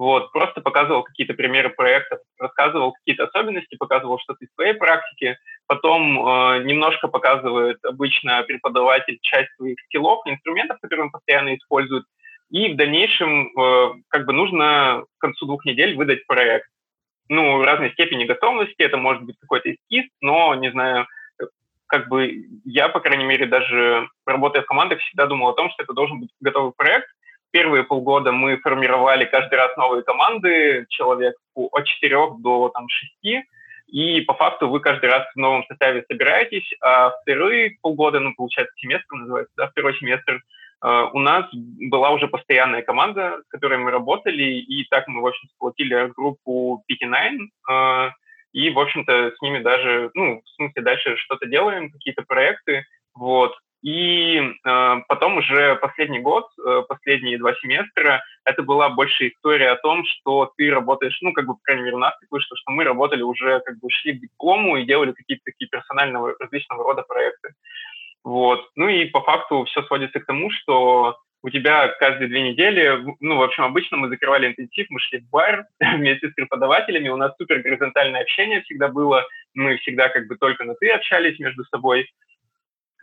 вот, просто показывал какие-то примеры проектов, рассказывал какие-то особенности, показывал что-то из своей практики, потом э, немножко показывает обычно преподаватель часть своих скиллов, инструментов, которые он постоянно использует, и в дальнейшем э, как бы нужно к концу двух недель выдать проект. Ну, разной степени готовности, это может быть какой-то эскиз, но, не знаю, как бы я, по крайней мере, даже работая в командах, всегда думал о том, что это должен быть готовый проект, первые полгода мы формировали каждый раз новые команды, человек от четырех до там, шести, и по факту вы каждый раз в новом составе собираетесь, а вторые полгода, ну, получается, семестр называется, да, второй семестр, Uh, у нас была уже постоянная команда, с которой мы работали, и так мы, в общем, сплотили группу PT9, uh, и, в общем-то, с ними даже, ну, в смысле, дальше что-то делаем, какие-то проекты, вот. И э, потом уже последний год, э, последние два семестра, это была больше история о том, что ты работаешь, ну, как бы, по крайней мере, у нас так вышло, что мы работали уже, как бы, шли к диплому и делали какие-то такие персонального различного рода проекты. Вот. Ну и по факту все сводится к тому, что у тебя каждые две недели, ну, в общем, обычно мы закрывали интенсив, мы шли в бар вместе с преподавателями, у нас супер горизонтальное общение всегда было, мы всегда как бы только на «ты» общались между собой,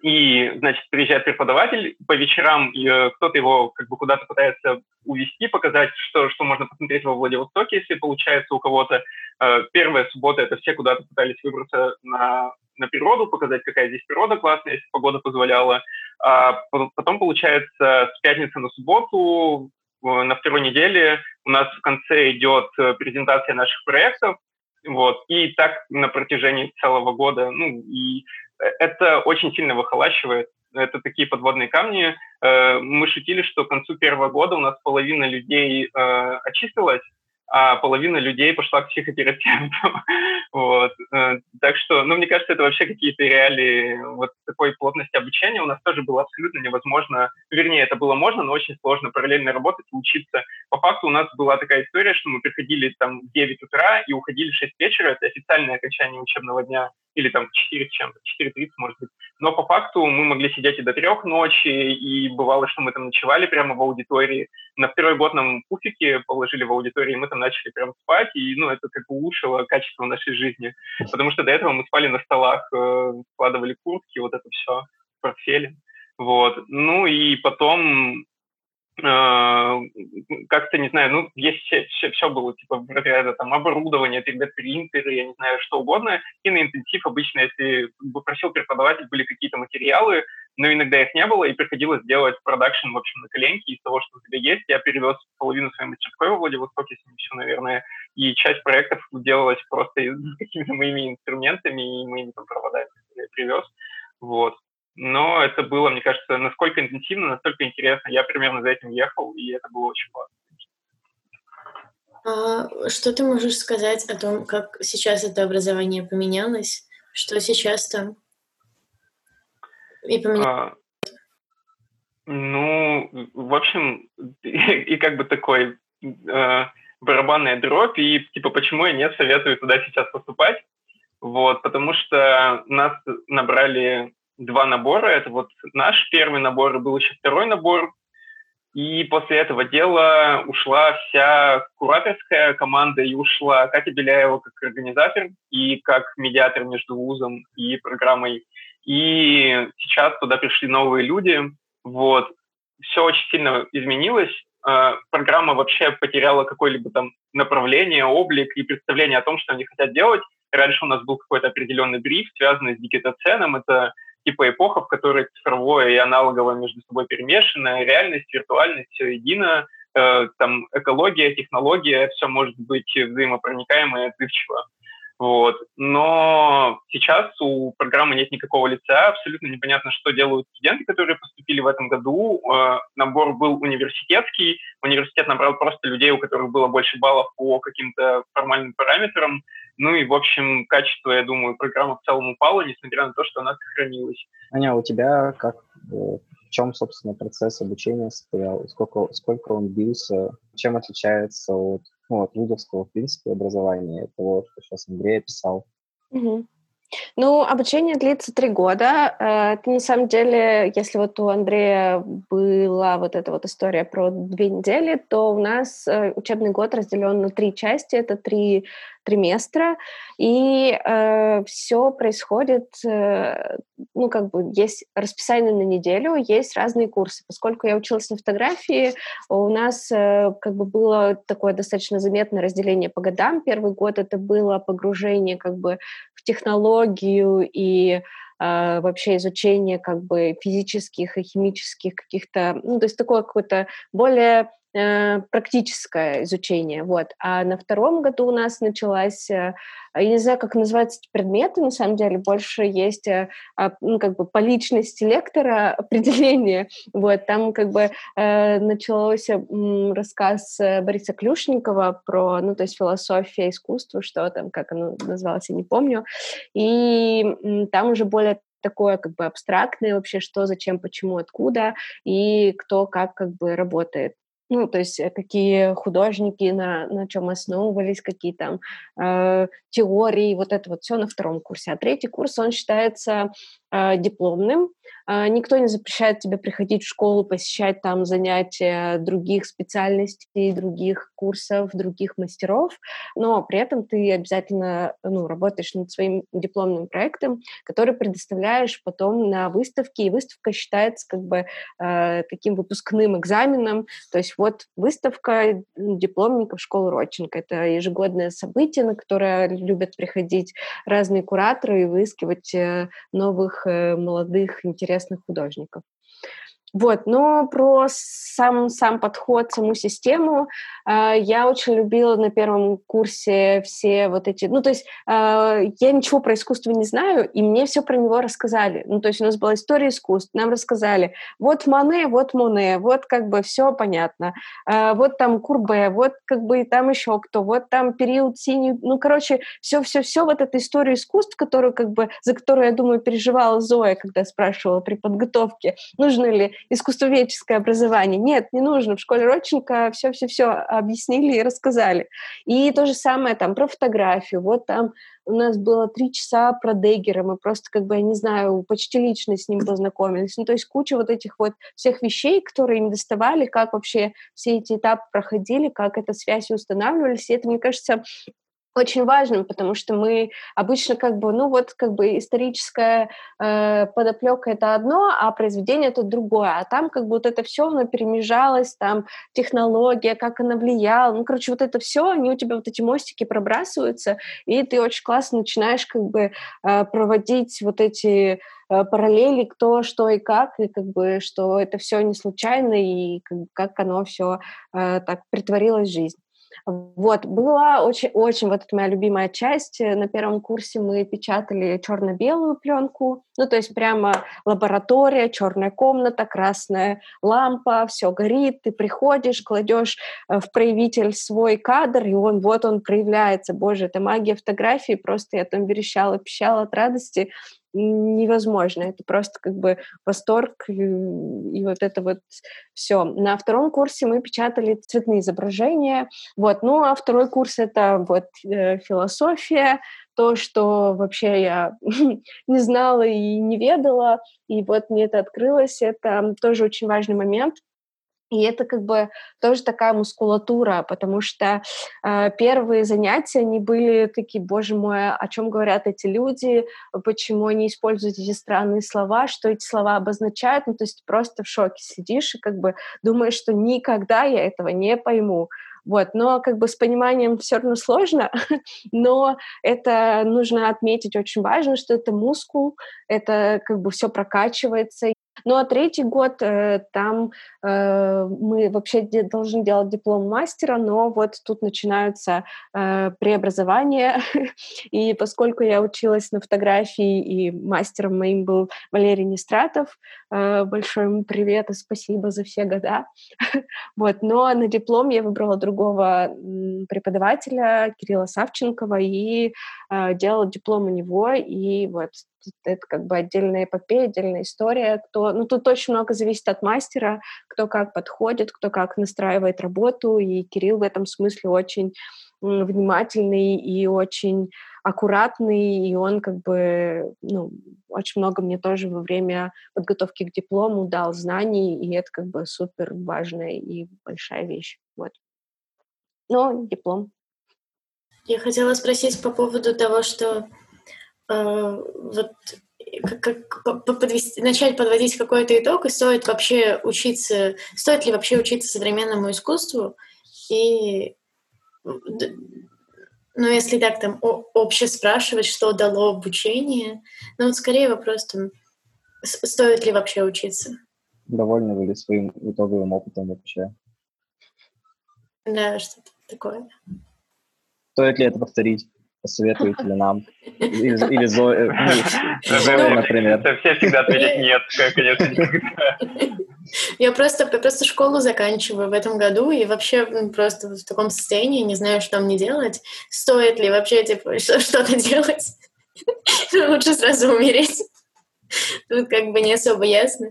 и, значит, приезжает преподаватель, по вечерам э, кто-то его как бы куда-то пытается увести, показать, что, что можно посмотреть во Владивостоке, если получается у кого-то. Э, первая суббота — это все куда-то пытались выбраться на, на природу, показать, какая здесь природа классная, если погода позволяла. А потом, получается, с пятницы на субботу, э, на второй неделе у нас в конце идет презентация наших проектов, вот, и так на протяжении целого года, ну, и это очень сильно выхолащивает. Это такие подводные камни. Э, мы шутили, что к концу первого года у нас половина людей э, очистилась, а половина людей пошла к психотерапевту. вот. Э, так что, ну, мне кажется, это вообще какие-то реалии вот такой плотности обучения. У нас тоже было абсолютно невозможно, вернее, это было можно, но очень сложно параллельно работать и учиться. По факту у нас была такая история, что мы приходили там в 9 утра и уходили в 6 вечера, это официальное окончание учебного дня, или там 4 чем-то, 4.30, может быть. Но по факту мы могли сидеть и до трех ночи, и бывало, что мы там ночевали прямо в аудитории. На второй год нам пуфики положили в аудитории, мы там начали прям спать, и, ну, это как улучшило качество нашей жизни. Потому что до этого мы спали на столах, э, складывали куртки, вот это все, портфели. Вот. Ну и потом как-то, не знаю, ну, есть все, все, все было, типа, разряда там оборудование, 3D-принтеры, я не знаю, что угодно. И на интенсив обычно, если бы просил преподаватель, были какие-то материалы, но иногда их не было, и приходилось делать продакшн, в общем, на коленке из того, что у тебя есть. Я перевез половину своей мастерской во Владивостоке, если не все, наверное, и часть проектов делалась просто с какими-то моими инструментами и моими там проводами, которые я привез. Вот но это было, мне кажется, насколько интенсивно, настолько интересно. Я примерно за этим ехал, и это было очень классно. А что ты можешь сказать о том, как сейчас это образование поменялось? Что сейчас там? И поменялось? А, ну, в общем, и, как бы такой э, барабанная дробь, и типа почему я не советую туда сейчас поступать. Вот, потому что нас набрали два набора. Это вот наш первый набор, был еще второй набор. И после этого дела ушла вся кураторская команда, и ушла Катя Беляева как организатор и как медиатор между вузом и программой. И сейчас туда пришли новые люди. Вот. Все очень сильно изменилось. А, программа вообще потеряла какое-либо там направление, облик и представление о том, что они хотят делать. Раньше у нас был какой-то определенный бриф, связанный с дигитоценом. Это типа эпоха, в которой цифровое и аналоговое между собой перемешано, реальность, виртуальность, все едино. э, там экология, технология, все может быть взаимопроникаемо и отзывчиво. Вот. Но сейчас у программы нет никакого лица, абсолютно непонятно, что делают студенты, которые поступили в этом году. Э, набор был университетский, университет набрал просто людей, у которых было больше баллов по каким-то формальным параметрам. Ну и, в общем, качество, я думаю, программы в целом упало, несмотря на то, что она сохранилась. Аня, у тебя как в чем, собственно, процесс обучения состоял, сколько, сколько он длился, чем отличается от ну, от вузовского, в принципе, образования. Это вот, что сейчас Андрей описал. Угу. Ну, обучение длится три года. Э, это на самом деле, если вот у Андрея была вот эта вот история про две недели, то у нас э, учебный год разделен на три части. Это три триместра, и э, все происходит, э, ну, как бы есть расписание на неделю, есть разные курсы. Поскольку я училась на фотографии, у нас э, как бы было такое достаточно заметное разделение по годам. Первый год это было погружение как бы технологию и Uh, вообще изучение как бы физических и химических каких-то, ну, то есть такое какое-то более Э, практическое изучение, вот. А на втором году у нас началась, э, я не знаю, как называются эти предметы, на самом деле больше есть, э, а, ну, как бы по личности лектора определение, вот. Там как бы начался рассказ Бориса Клюшникова про, ну, то есть философия искусства, что там, как оно называлось, я не помню, и там уже более такое как бы абстрактное вообще, что, зачем, почему, откуда, и кто как как бы работает ну, то есть э, какие художники, на, на чем основывались, какие там э, теории, вот это вот все на втором курсе. А третий курс, он считается э, дипломным, никто не запрещает тебе приходить в школу, посещать там занятия других специальностей, других курсов, других мастеров, но при этом ты обязательно ну, работаешь над своим дипломным проектом, который предоставляешь потом на выставке, и выставка считается как бы э, таким выпускным экзаменом, то есть вот выставка дипломников школы Родченко, это ежегодное событие, на которое любят приходить разные кураторы и выискивать э, новых э, молодых интересных художников. Вот, но про сам, сам подход, саму систему э, я очень любила на первом курсе все вот эти... Ну, то есть э, я ничего про искусство не знаю, и мне все про него рассказали. Ну, то есть у нас была история искусств, нам рассказали, вот Мане, вот Моне, вот как бы все понятно, э, вот там Курбе, вот как бы там еще кто, вот там период синий... Ну, короче, все-все-все вот эта история искусств, которую как бы, за которую, я думаю, переживала Зоя, когда спрашивала при подготовке, нужно ли искусствоведческое образование. Нет, не нужно. В школе Родченко все-все-все объяснили и рассказали. И то же самое там про фотографию. Вот там у нас было три часа про Деггера, мы просто, как бы, я не знаю, почти лично с ним познакомились. Ну, то есть куча вот этих вот всех вещей, которые им доставали, как вообще все эти этапы проходили, как эта связь устанавливались. И это, мне кажется, очень важным, потому что мы обычно как бы, ну вот как бы историческая э, подоплека это одно, а произведение это другое, а там как бы вот это все, оно перемежалось, там технология, как она влияла, ну короче вот это все, они у тебя вот эти мостики пробрасываются, и ты очень классно начинаешь как бы э, проводить вот эти э, параллели, кто, что и как, и как бы, что это все не случайно, и как, как оно все э, так притворилось в жизнь. Вот, была очень-очень, вот это моя любимая часть. На первом курсе мы печатали черно-белую пленку, ну, то есть прямо лаборатория, черная комната, красная лампа, все горит, ты приходишь, кладешь э, в проявитель свой кадр, и он, вот он проявляется. Боже, это магия фотографии, просто я там верещала, пищала от радости невозможно. Это просто как бы восторг и, и вот это вот все. На втором курсе мы печатали цветные изображения. Вот. Ну, а второй курс — это вот э, философия, то, что вообще я не знала и не ведала, и вот мне это открылось, это тоже очень важный момент, и это как бы тоже такая мускулатура, потому что э, первые занятия, они были такие, боже мой, о чем говорят эти люди, почему они используют эти странные слова, что эти слова обозначают, ну то есть просто в шоке сидишь и как бы думаешь, что никогда я этого не пойму. Вот, но как бы с пониманием все равно сложно, но это нужно отметить. Очень важно, что это мускул, это как бы все прокачивается, Ну а третий год э, там э, мы вообще де- должны делать диплом мастера, но вот тут начинаются э, преобразования, и поскольку я училась на фотографии, и мастером моим был Валерий Нестратов, э, большой ему привет и спасибо за все года. вот, но на диплом я выбрала другого преподавателя Кирилла Савченкова и делала диплом у него, и вот это как бы отдельная эпопея, отдельная история. Кто, ну, тут очень много зависит от мастера, кто как подходит, кто как настраивает работу, и Кирилл в этом смысле очень внимательный и очень аккуратный, и он как бы, ну, очень много мне тоже во время подготовки к диплому дал знаний, и это как бы супер важная и большая вещь, вот. Но диплом. Я хотела спросить по поводу того, что э, вот как, как подвести, начать подводить какой-то итог, и стоит вообще учиться, стоит ли вообще учиться современному искусству, и ну, если так там обще спрашивать, что дало обучение, ну вот скорее вопрос там, стоит ли вообще учиться? Довольны вы ли своим итоговым опытом вообще? Да, что-то такое. Стоит ли это повторить? Посоветуете ли нам? Или, или Зоя, ну, например. Все всегда ответят нет, конечно, никогда. Я просто, я просто школу заканчиваю в этом году и вообще просто в таком состоянии, не знаю, что мне делать. Стоит ли вообще типа, что-то делать? Лучше сразу умереть. Тут как бы не особо ясно,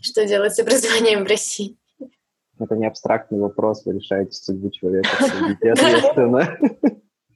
что делать с образованием в России. Это не абстрактный вопрос, вы решаете судьбу человека, ответственно.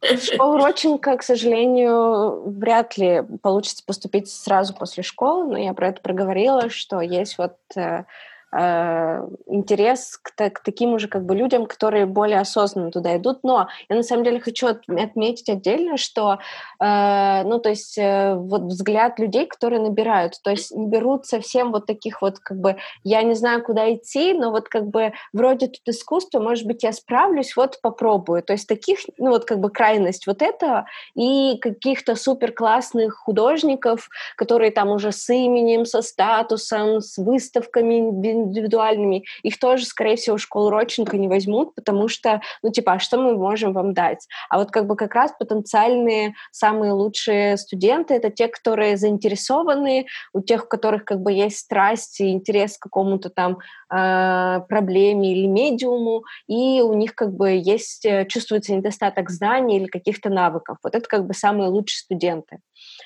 Школу Родченко, к сожалению, вряд ли получится поступить сразу после школы, но я про это проговорила, что есть вот Э, интерес к, к таким уже как бы людям, которые более осознанно туда идут. Но я на самом деле хочу отметить отдельно, что, э, ну, то есть э, вот взгляд людей, которые набирают, то есть не берут совсем вот таких вот как бы, я не знаю, куда идти, но вот как бы вроде тут искусство, может быть, я справлюсь, вот попробую. То есть таких, ну, вот как бы крайность вот этого и каких-то супер классных художников, которые там уже с именем, со статусом, с выставками, индивидуальными, их тоже, скорее всего, школу Родченко не возьмут, потому что, ну, типа, а что мы можем вам дать? А вот как бы как раз потенциальные самые лучшие студенты — это те, которые заинтересованы, у тех, у которых как бы есть страсть и интерес к какому-то там э, проблеме или медиуму, и у них как бы есть, э, чувствуется недостаток знаний или каких-то навыков. Вот это как бы самые лучшие студенты.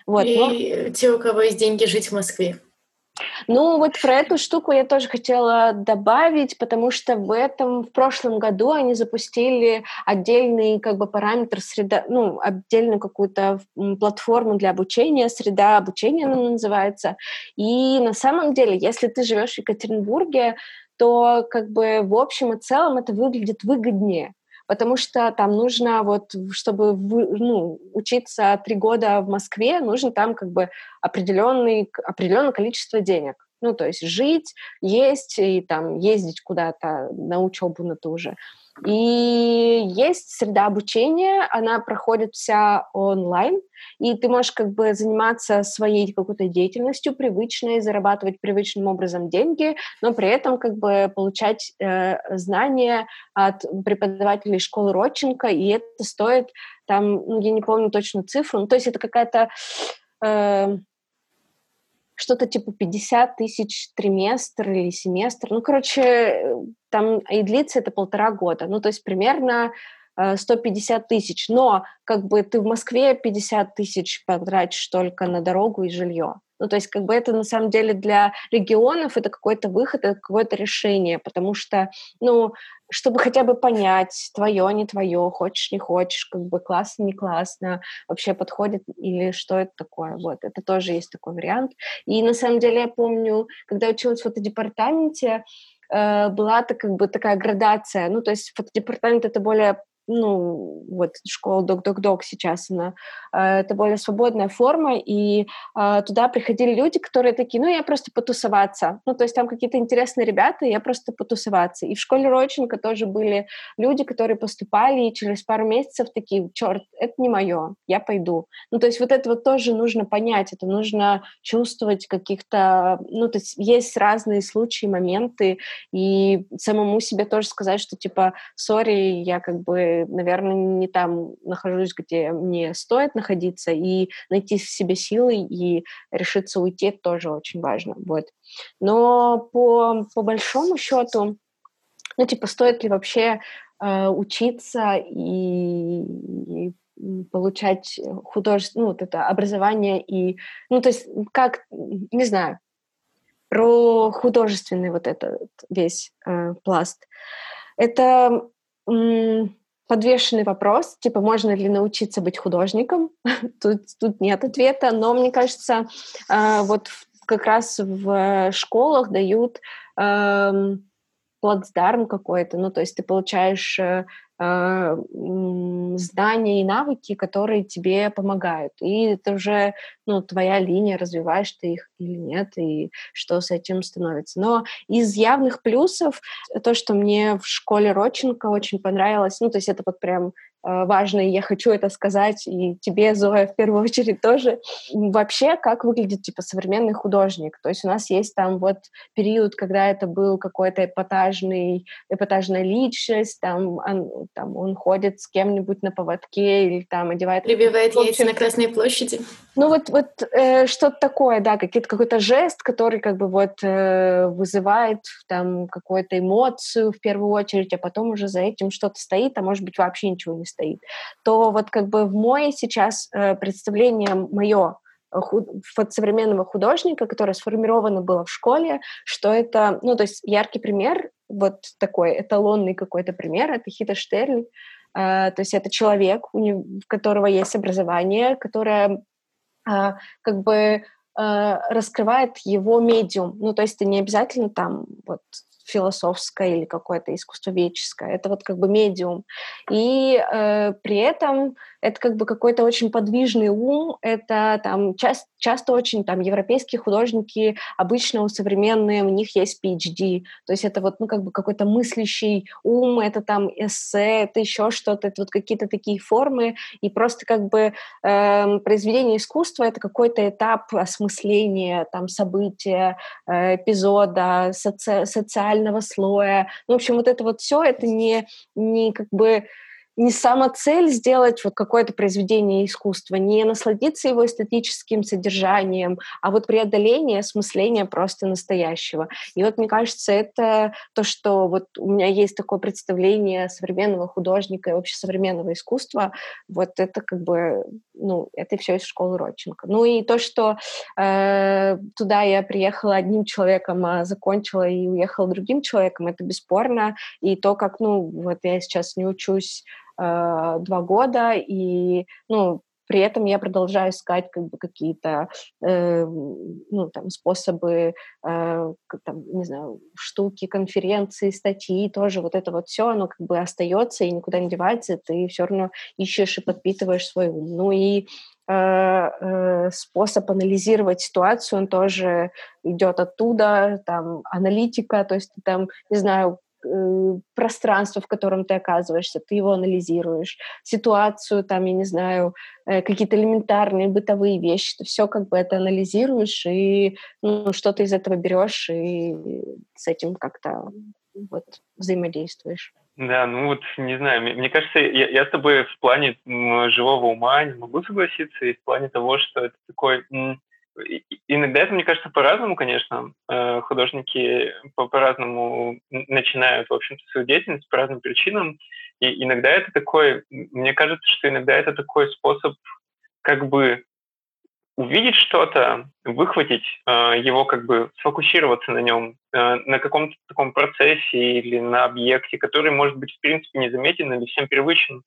Вот, и но... те, у кого есть деньги жить в Москве. Ну, вот про эту штуку я тоже хотела добавить, потому что в этом, в прошлом году они запустили отдельный как бы параметр среда, ну, отдельную какую-то платформу для обучения, среда обучения она называется. И на самом деле, если ты живешь в Екатеринбурге, то как бы в общем и целом это выглядит выгоднее потому что там нужно вот, чтобы ну, учиться три года в Москве, нужно там как бы определенный, определенное количество денег. Ну, то есть жить, есть и там ездить куда-то на учебу на ту же. И есть среда обучения, она проходит вся онлайн, и ты можешь как бы заниматься своей какой-то деятельностью привычной, зарабатывать привычным образом деньги, но при этом как бы получать э, знания от преподавателей школы Родченко, и это стоит там, ну, я не помню точно цифру, ну, то есть это какая-то э, что-то типа 50 тысяч триместр или семестр. Ну, короче, там и длится это полтора года. Ну, то есть примерно 150 э, тысяч. Но как бы ты в Москве 50 тысяч потратишь только на дорогу и жилье. Ну, то есть, как бы это на самом деле для регионов это какой-то выход, это какое-то решение, потому что, ну, чтобы хотя бы понять, твое, не твое, хочешь, не хочешь, как бы классно, не классно, вообще подходит или что это такое. Вот, это тоже есть такой вариант. И на самом деле я помню, когда училась в фотодепартаменте, э, была -то как бы такая градация, ну, то есть фотодепартамент — это более ну, вот школа Док-Док-Док сейчас она, э, это более свободная форма, и э, туда приходили люди, которые такие, ну, я просто потусоваться, ну, то есть там какие-то интересные ребята, я просто потусоваться. И в школе Роченко тоже были люди, которые поступали, и через пару месяцев такие, черт, это не мое, я пойду. Ну, то есть вот это вот тоже нужно понять, это нужно чувствовать каких-то, ну, то есть есть разные случаи, моменты, и самому себе тоже сказать, что типа, сори, я как бы наверное, не там нахожусь, где мне стоит находиться, и найти в себе силы и решиться уйти тоже очень важно. Вот. Но по, по большому счету, ну, типа, стоит ли вообще э, учиться и, и получать художественное, ну, вот это образование и, ну, то есть, как, не знаю, про художественный вот этот весь э, пласт. Это подвешенный вопрос, типа, можно ли научиться быть художником? тут, тут нет ответа, но мне кажется, э, вот как раз в школах дают э, плацдарм какой-то, ну, то есть ты получаешь э, знания и навыки, которые тебе помогают. И это уже ну, твоя линия, развиваешь ты их или нет, и что с этим становится. Но из явных плюсов то, что мне в школе Роченко очень понравилось, ну, то есть это вот прям Э, важно, и я хочу это сказать, и тебе, Зоя, в первую очередь тоже. Вообще, как выглядит, типа, современный художник? То есть у нас есть там вот период, когда это был какой-то эпатажный, эпатажная личность, там он, там он ходит с кем-нибудь на поводке или там одевает... Прибивает яйца на Красной площади. Ну вот, вот э, что-то такое, да, какой-то жест, который как бы вот э, вызывает там какую-то эмоцию в первую очередь, а потом уже за этим что-то стоит, а может быть вообще ничего не стоит, то вот как бы в мой сейчас э, представление мое э, худ, современного художника, которое сформировано было в школе, что это, ну, то есть яркий пример, вот такой эталонный какой-то пример, это Хита Штерль, э, то есть это человек, у, которого есть образование, которое э, как бы раскрывает его медиум. Ну, то есть это не обязательно там вот философское или какое-то искусствоведческое. Это вот как бы медиум. И э, при этом это как бы какой-то очень подвижный ум, это там часто, часто очень там европейские художники, обычно современные, у них есть PhD, то есть это вот, ну, как бы какой-то мыслящий ум, это там эссе, это еще что-то, это вот какие-то такие формы, и просто как бы э, произведение искусства — это какой-то этап осмысления там события, э, эпизода, соци социального слоя, ну, в общем, вот это вот все, это не, не как бы не сама цель сделать вот какое-то произведение искусства, не насладиться его эстетическим содержанием, а вот преодоление осмысления просто настоящего. И вот мне кажется, это то, что вот у меня есть такое представление современного художника и вообще современного искусства, вот это как бы, ну, это все из школы Родченко. Ну и то, что э, туда я приехала одним человеком, а закончила и уехала другим человеком, это бесспорно. И то, как, ну, вот я сейчас не учусь э, два года, и, ну, при этом я продолжаю искать как бы какие-то э, ну, там, способы, э, там, не знаю, штуки, конференции, статьи, тоже вот это вот все, оно как бы остается и никуда не девается, ты все равно ищешь и подпитываешь свой ум. Ну и э, э, способ анализировать ситуацию, он тоже идет оттуда, там, аналитика, то есть там, не знаю, пространство, в котором ты оказываешься, ты его анализируешь, ситуацию, там, я не знаю, э, какие-то элементарные бытовые вещи, ты все как бы это анализируешь и ну, что-то из этого берешь и с этим как-то вот взаимодействуешь. Да, ну вот, не знаю, мне, мне кажется, я, я с тобой в плане живого ума не могу согласиться, и в плане того, что это такой Иногда это, мне кажется, по-разному, конечно. Э, художники по-разному начинают, в общем-то, свою деятельность по разным причинам. И иногда это такой, мне кажется, что иногда это такой способ как бы увидеть что-то, выхватить э, его, как бы сфокусироваться на нем, э, на каком-то таком процессе или на объекте, который может быть, в принципе, незаметен или всем привычен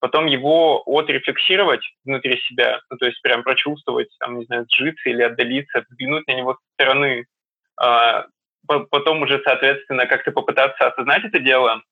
потом его отрефлексировать внутри себя, ну, то есть прям прочувствовать, там, не знаю, сжиться или отдалиться, взглянуть на него со стороны, а, потом уже, соответственно, как-то попытаться осознать это дело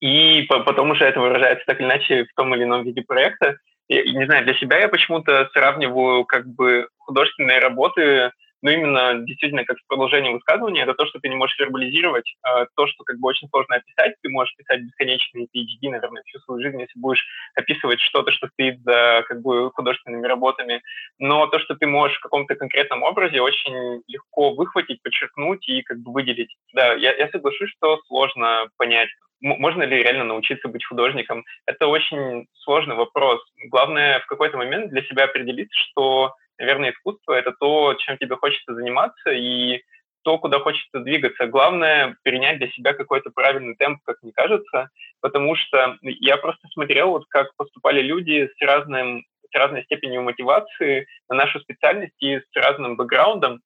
и потом уже это выражается так или иначе в том или ином виде проекта. И, не знаю, для себя я почему-то сравниваю как бы художественные работы но именно действительно как продолжение высказывания, это то, что ты не можешь вербализировать, а то, что как бы очень сложно описать, ты можешь писать бесконечные PhD, наверное, всю свою жизнь, если будешь описывать что-то, что стоит за как бы художественными работами, но то, что ты можешь в каком-то конкретном образе очень легко выхватить, подчеркнуть и как бы выделить. Да, я, я соглашусь, что сложно понять, можно ли реально научиться быть художником? Это очень сложный вопрос. Главное в какой-то момент для себя определить, что наверное, искусство — это то, чем тебе хочется заниматься, и то, куда хочется двигаться. Главное — перенять для себя какой-то правильный темп, как мне кажется, потому что я просто смотрел, вот как поступали люди с, разным, с разной степенью мотивации на нашу специальность и с разным бэкграундом,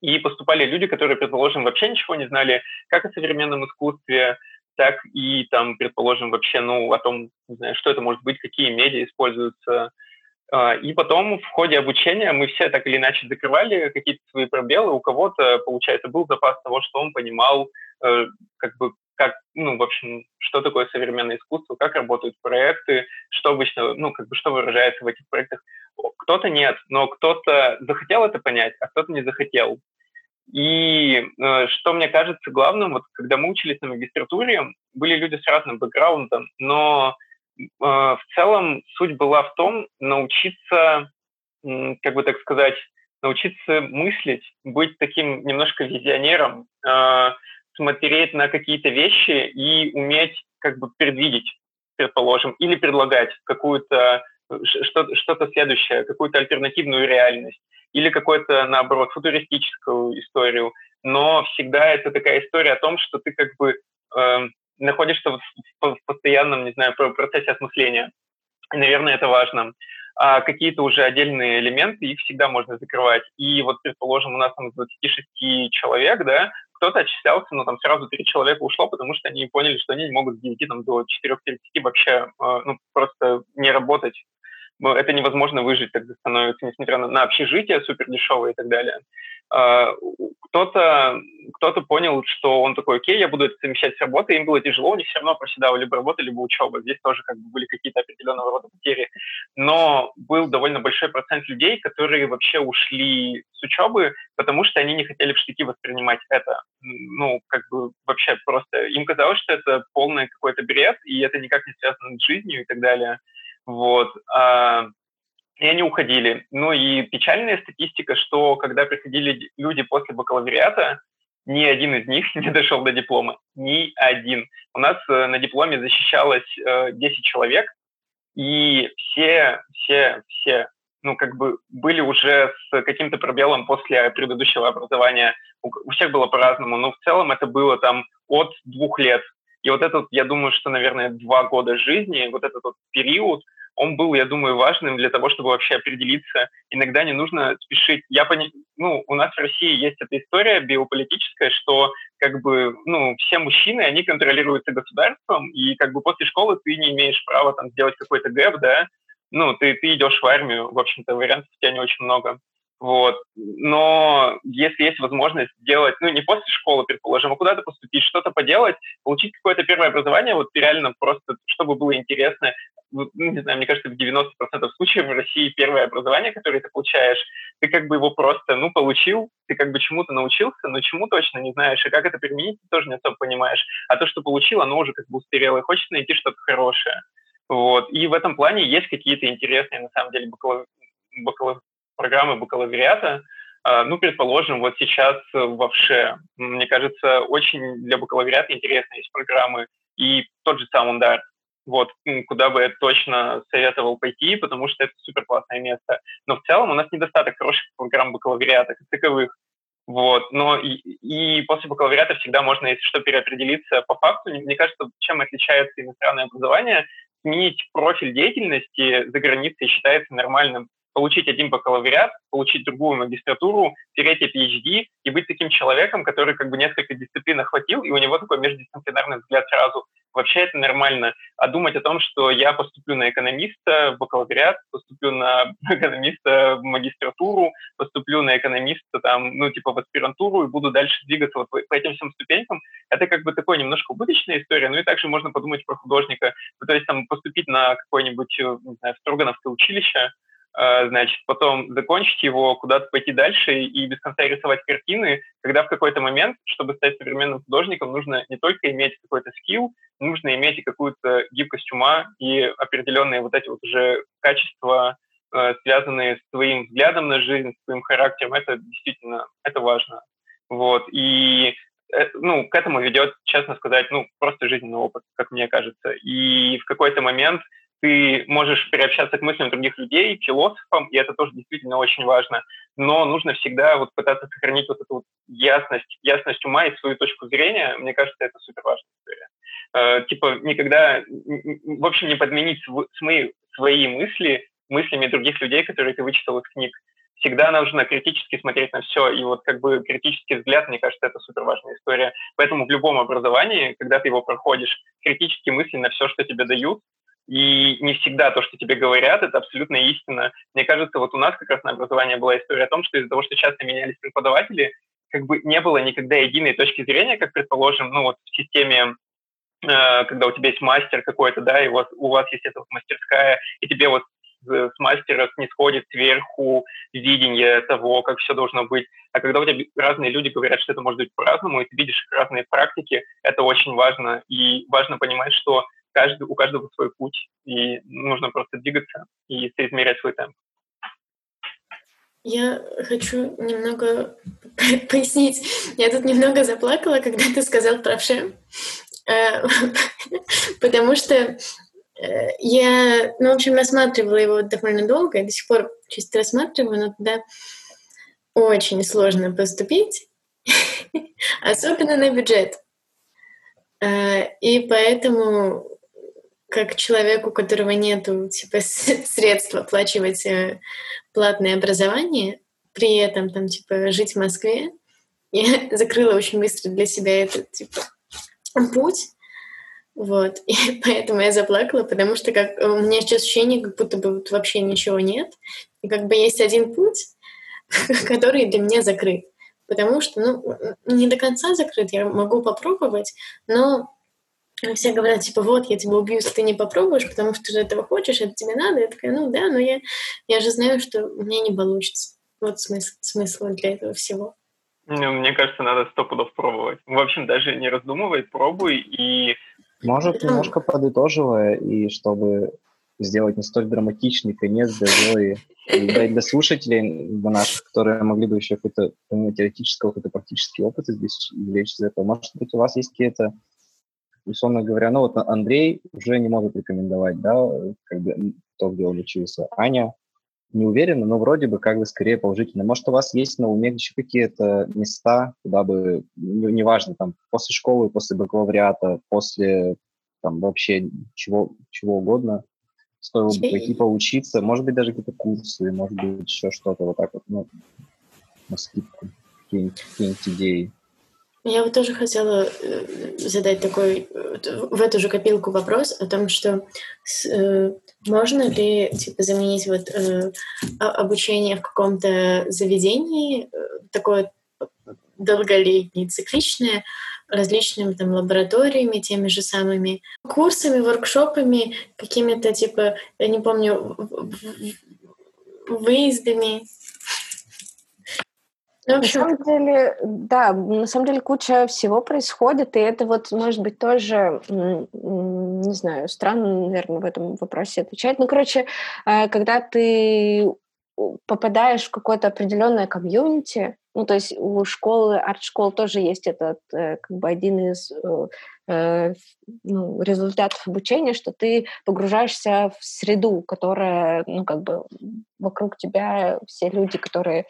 и поступали люди, которые, предположим, вообще ничего не знали как о современном искусстве, так и, там, предположим, вообще, ну, о том, не знаю, что это может быть, какие медиа используются, и потом в ходе обучения мы все так или иначе закрывали какие-то свои пробелы. У кого-то, получается, был запас того, что он понимал, э, как бы, как, ну, в общем, что такое современное искусство, как работают проекты, что обычно, ну, как бы, что выражается в этих проектах. Кто-то нет, но кто-то захотел это понять, а кто-то не захотел. И э, что мне кажется главным, вот когда мы учились на магистратуре, были люди с разным бэкграундом, но а, в целом суть была в том научиться, как бы так сказать, научиться мыслить, быть таким немножко визионером, а, смотреть на какие-то вещи и уметь как бы предвидеть, предположим, или предлагать какую-то что-то, что следующее, какую-то альтернативную реальность или какую-то, наоборот, футуристическую историю. Но всегда это такая история о том, что ты как бы э, находишься в, в постоянном, не знаю, процессе осмысления. И, наверное, это важно. А какие-то уже отдельные элементы, их всегда можно закрывать. И вот, предположим, у нас там 26 человек, да, кто-то отчислялся, но там сразу три человека ушло, потому что они поняли, что они не могут с 9 там, до 4.30 вообще э, ну, просто не работать это невозможно выжить тогда становится, несмотря на, на общежитие супер дешевое и так далее. А, кто-то кто понял, что он такой, окей, я буду это совмещать с работой, им было тяжело, у них все равно проседала либо работа, либо учеба. Здесь тоже как бы были какие-то определенного рода потери. Но был довольно большой процент людей, которые вообще ушли с учебы, потому что они не хотели в штыки воспринимать это. Ну, как бы вообще просто им казалось, что это полный какой-то бред, и это никак не связано с жизнью и так далее. Вот. А, и они уходили. Ну и печальная статистика, что когда приходили люди после бакалавриата, ни один из них не дошел до диплома. Ни один. У нас э, на дипломе защищалось 10 э, человек, и все, все, все, ну, как бы были уже с каким-то пробелом после предыдущего образования. У всех было по-разному, но в целом это было там от двух лет и вот этот, я думаю, что, наверное, два года жизни, вот этот вот период, он был, я думаю, важным для того, чтобы вообще определиться. Иногда не нужно спешить. Я пони... ну, у нас в России есть эта история биополитическая, что как бы, ну, все мужчины, они контролируются государством, и как бы после школы ты не имеешь права там сделать какой-то гэп, да, ну, ты, ты идешь в армию, в общем-то, вариантов у тебя не очень много. Вот. Но если есть возможность сделать, ну, не после школы, предположим, а куда-то поступить, что-то поделать, получить какое-то первое образование, вот реально просто, чтобы было интересно, ну, не знаю, мне кажется, в 90% случаев в России первое образование, которое ты получаешь, ты как бы его просто, ну, получил, ты как бы чему-то научился, но чему точно не знаешь, и как это применить, ты тоже не особо понимаешь. А то, что получил, оно уже как бы устарело, и хочется найти что-то хорошее. Вот. И в этом плане есть какие-то интересные, на самом деле, бакалавр бакалавр программы бакалавриата, а, ну, предположим, вот сейчас в ВШЭ, мне кажется, очень для бакалавриата интересные есть программы, и тот же сам Ундар, вот, куда бы я точно советовал пойти, потому что это супер классное место. Но в целом у нас недостаток хороших программ бакалавриата как таковых. Вот, но и, и после бакалавриата всегда можно, если что, переопределиться по факту. Мне кажется, чем отличается иностранное образование, сменить профиль деятельности за границей считается нормальным получить один бакалавриат, получить другую магистратуру, третий PhD и быть таким человеком, который как бы несколько дисциплин охватил, и у него такой междисциплинарный взгляд сразу. Вообще это нормально. А думать о том, что я поступлю на экономиста в бакалавриат, поступлю на экономиста в магистратуру, поступлю на экономиста там, ну, типа в аспирантуру и буду дальше двигаться вот по этим всем ступенькам, это как бы такой немножко убыточная история. Ну и также можно подумать про художника. Ну, то есть там поступить на какое-нибудь, э, не знаю, Строгановское училище, значит, потом закончить его, куда-то пойти дальше и без конца рисовать картины, когда в какой-то момент, чтобы стать современным художником, нужно не только иметь какой-то скилл, нужно иметь и какую-то гибкость ума и определенные вот эти вот уже качества, э, связанные с твоим взглядом на жизнь, с твоим характером, это действительно, это важно. Вот, и э, ну, к этому ведет, честно сказать, ну, просто жизненный опыт, как мне кажется. И в какой-то момент ты можешь переобщаться к мыслям других людей, философам, и это тоже действительно очень важно. Но нужно всегда вот пытаться сохранить вот эту вот ясность, ясность ума и свою точку зрения. Мне кажется, это супер важная история. Э, типа никогда, в общем, не подменить свои, свои мысли мыслями других людей, которые ты вычитал из книг. Всегда нужно критически смотреть на все. И вот как бы критический взгляд, мне кажется, это супер важная история. Поэтому в любом образовании, когда ты его проходишь, критически мысли на все, что тебе дают, и не всегда то, что тебе говорят, это абсолютно истина. Мне кажется, вот у нас как раз на образовании была история о том, что из-за того, что часто менялись преподаватели, как бы не было никогда единой точки зрения, как, предположим, ну вот в системе э, когда у тебя есть мастер какой-то, да, и вот у вас есть эта вот мастерская, и тебе вот с мастера снисходит сверху видение того, как все должно быть. А когда у тебя разные люди говорят, что это может быть по-разному, и ты видишь разные практики, это очень важно. И важно понимать, что каждый, у каждого свой путь, и нужно просто двигаться и соизмерять свой темп. Я хочу немного пояснить. Я тут немного заплакала, когда ты сказал про Вше, э, потому что э, я, ну, в общем, рассматривала его довольно долго, и до сих пор чисто рассматриваю, но туда очень сложно поступить, особенно на бюджет. Э, и поэтому как человеку, у которого нет типа, средств оплачивать э, платное образование, при этом там типа жить в Москве, я закрыла очень быстро для себя этот типа путь. Вот. И поэтому я заплакала, потому что как, у меня сейчас ощущение, как будто бы вот вообще ничего нет. И как бы есть один путь, который для меня закрыт. Потому что, ну, не до конца закрыт, я могу попробовать, но все говорят, типа, вот, я тебя убью, если ты не попробуешь, потому что ты же этого хочешь, это тебе надо. Я такая, ну да, но я, я же знаю, что меня не получится. Вот смысл, смысл для этого всего. Ну, мне кажется, надо сто пудов пробовать. В общем, даже не раздумывай, пробуй и... Может, ну, немножко подытоживая, и чтобы сделать не столь драматичный конец для Зои, и для, для слушателей для наших, которые могли бы еще какой-то, помимо теоретического, какой-то практический опыт здесь извлечь из этого. Может быть, у вас есть какие-то условно говоря, ну вот Андрей уже не может рекомендовать, да, как бы то, где он учился. Аня не уверена, но вроде бы как бы скорее положительно. Может, у вас есть на уме еще какие-то места, куда бы, ну, неважно, там, после школы, после бакалавриата, после там вообще чего, чего угодно, стоило бы пойти поучиться, может быть, даже какие-то курсы, может быть, еще что-то вот так вот, ну, на скидку, какие-нибудь идеи. Я вот тоже хотела э, задать такой в эту же копилку вопрос о том, что э, можно ли типа заменить вот э, обучение в каком-то заведении такое долголетнее, цикличное, различными там лабораториями, теми же самыми курсами, воркшопами, какими-то типа, я не помню, выездами ну, на самом деле, да, на самом деле куча всего происходит, и это вот, может быть, тоже, не знаю, странно, наверное, в этом вопросе отвечать. Ну, короче, э, когда ты попадаешь в какое-то определенное комьюнити, Ну, то есть у школы, арт-школ тоже есть этот, э, как бы один из э, ну, результатов обучения, что ты погружаешься в среду, которая, ну, как бы вокруг тебя все люди, которые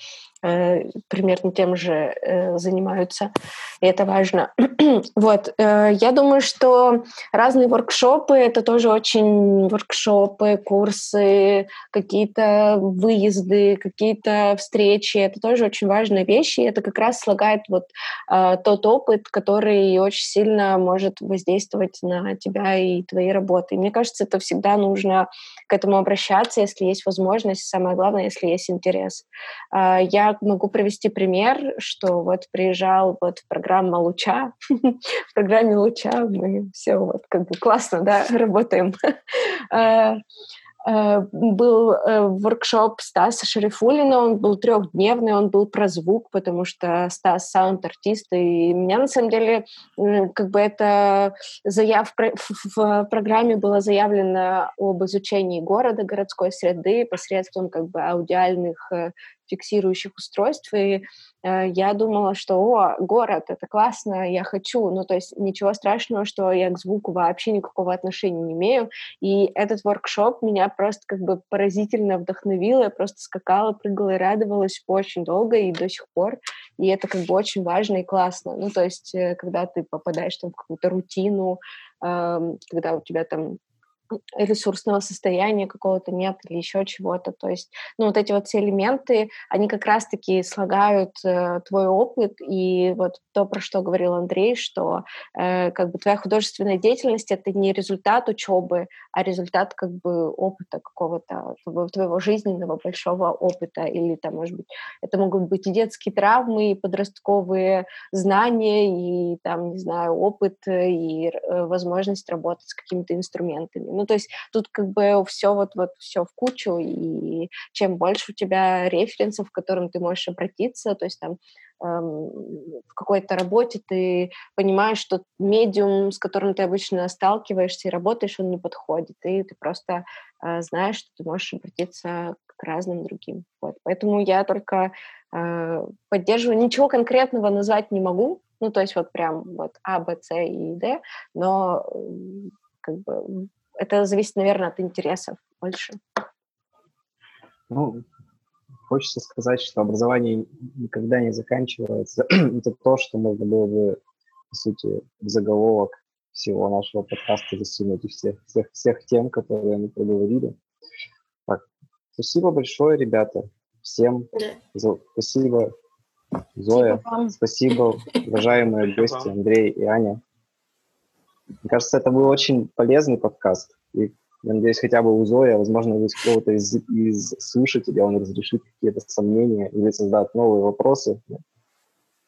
примерно тем же э, занимаются, и это важно. вот, э, я думаю, что разные воркшопы, это тоже очень воркшопы, курсы, какие-то выезды, какие-то встречи, это тоже очень важные вещи, и это как раз слагает вот э, тот опыт, который очень сильно может воздействовать на тебя и твои работы. И мне кажется, это всегда нужно к этому обращаться, если есть возможность, самое главное, если есть интерес. А, могу привести пример, что вот приезжал вот программа «Луча», в программе «Луча» мы все вот как бы классно, да, работаем. А, Э, был э, воркшоп Стаса Шарифулина, он был трехдневный, он был про звук, потому что Стас саунд-артист, и меня на самом деле как бы это заяв в программе было заявлено об изучении города, городской среды посредством как бы аудиальных э, фиксирующих устройств, и э, я думала, что, о, город, это классно, я хочу, ну, то есть ничего страшного, что я к звуку вообще никакого отношения не имею, и этот воркшоп меня просто как бы поразительно вдохновил, я просто скакала, прыгала и радовалась очень долго и до сих пор, и это как бы очень важно и классно, ну, то есть э, когда ты попадаешь там в какую-то рутину, э, когда у тебя там ресурсного состояния какого-то нет или еще чего-то. То есть, ну, вот эти вот все элементы, они как раз-таки слагают э, твой опыт, и вот то, про что говорил Андрей, что э, как бы твоя художественная деятельность — это не результат учебы, а результат как бы опыта какого-то, твоего, жизненного большого опыта, или там, может быть, это могут быть и детские травмы, и подростковые знания, и там, не знаю, опыт, э, и э, возможность работать с какими-то инструментами. Ну, то есть тут как бы все вот, вот все в кучу, и чем больше у тебя референсов, к которым ты можешь обратиться, то есть там эм, в какой-то работе ты понимаешь, что медиум, с которым ты обычно сталкиваешься и работаешь, он не подходит, и ты просто э, знаешь, что ты можешь обратиться к разным другим. Вот. Поэтому я только э, поддерживаю. Ничего конкретного назвать не могу, ну, то есть вот прям вот А, Б, С и Д, но как бы это зависит, наверное, от интересов больше. Ну, хочется сказать, что образование никогда не заканчивается. это то, что можно было бы, по сути, в заголовок всего нашего подкаста засунуть и всех, всех, всех тем, которые мы проговорили. Так, спасибо большое, ребята. Всем за... спасибо, Зоя. Спасибо, спасибо уважаемые гости Андрей и Аня. Мне кажется, это был очень полезный подкаст. И я надеюсь, хотя бы у Зои, а возможно, у кого-то из, из слушателей он разрешит какие-то сомнения или создаст новые вопросы.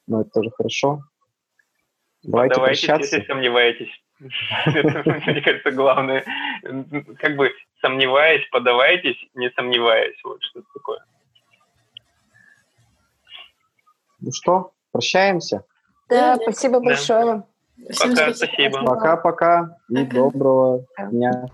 Но это тоже хорошо. Давайте Давайте, прощаться. если сомневаетесь. Мне кажется, главное. Как бы сомневаясь, подавайтесь, не сомневаясь. Вот что-то такое. Ну что, прощаемся? Да, спасибо большое. Пока, спасибо. Пока-пока и доброго дня.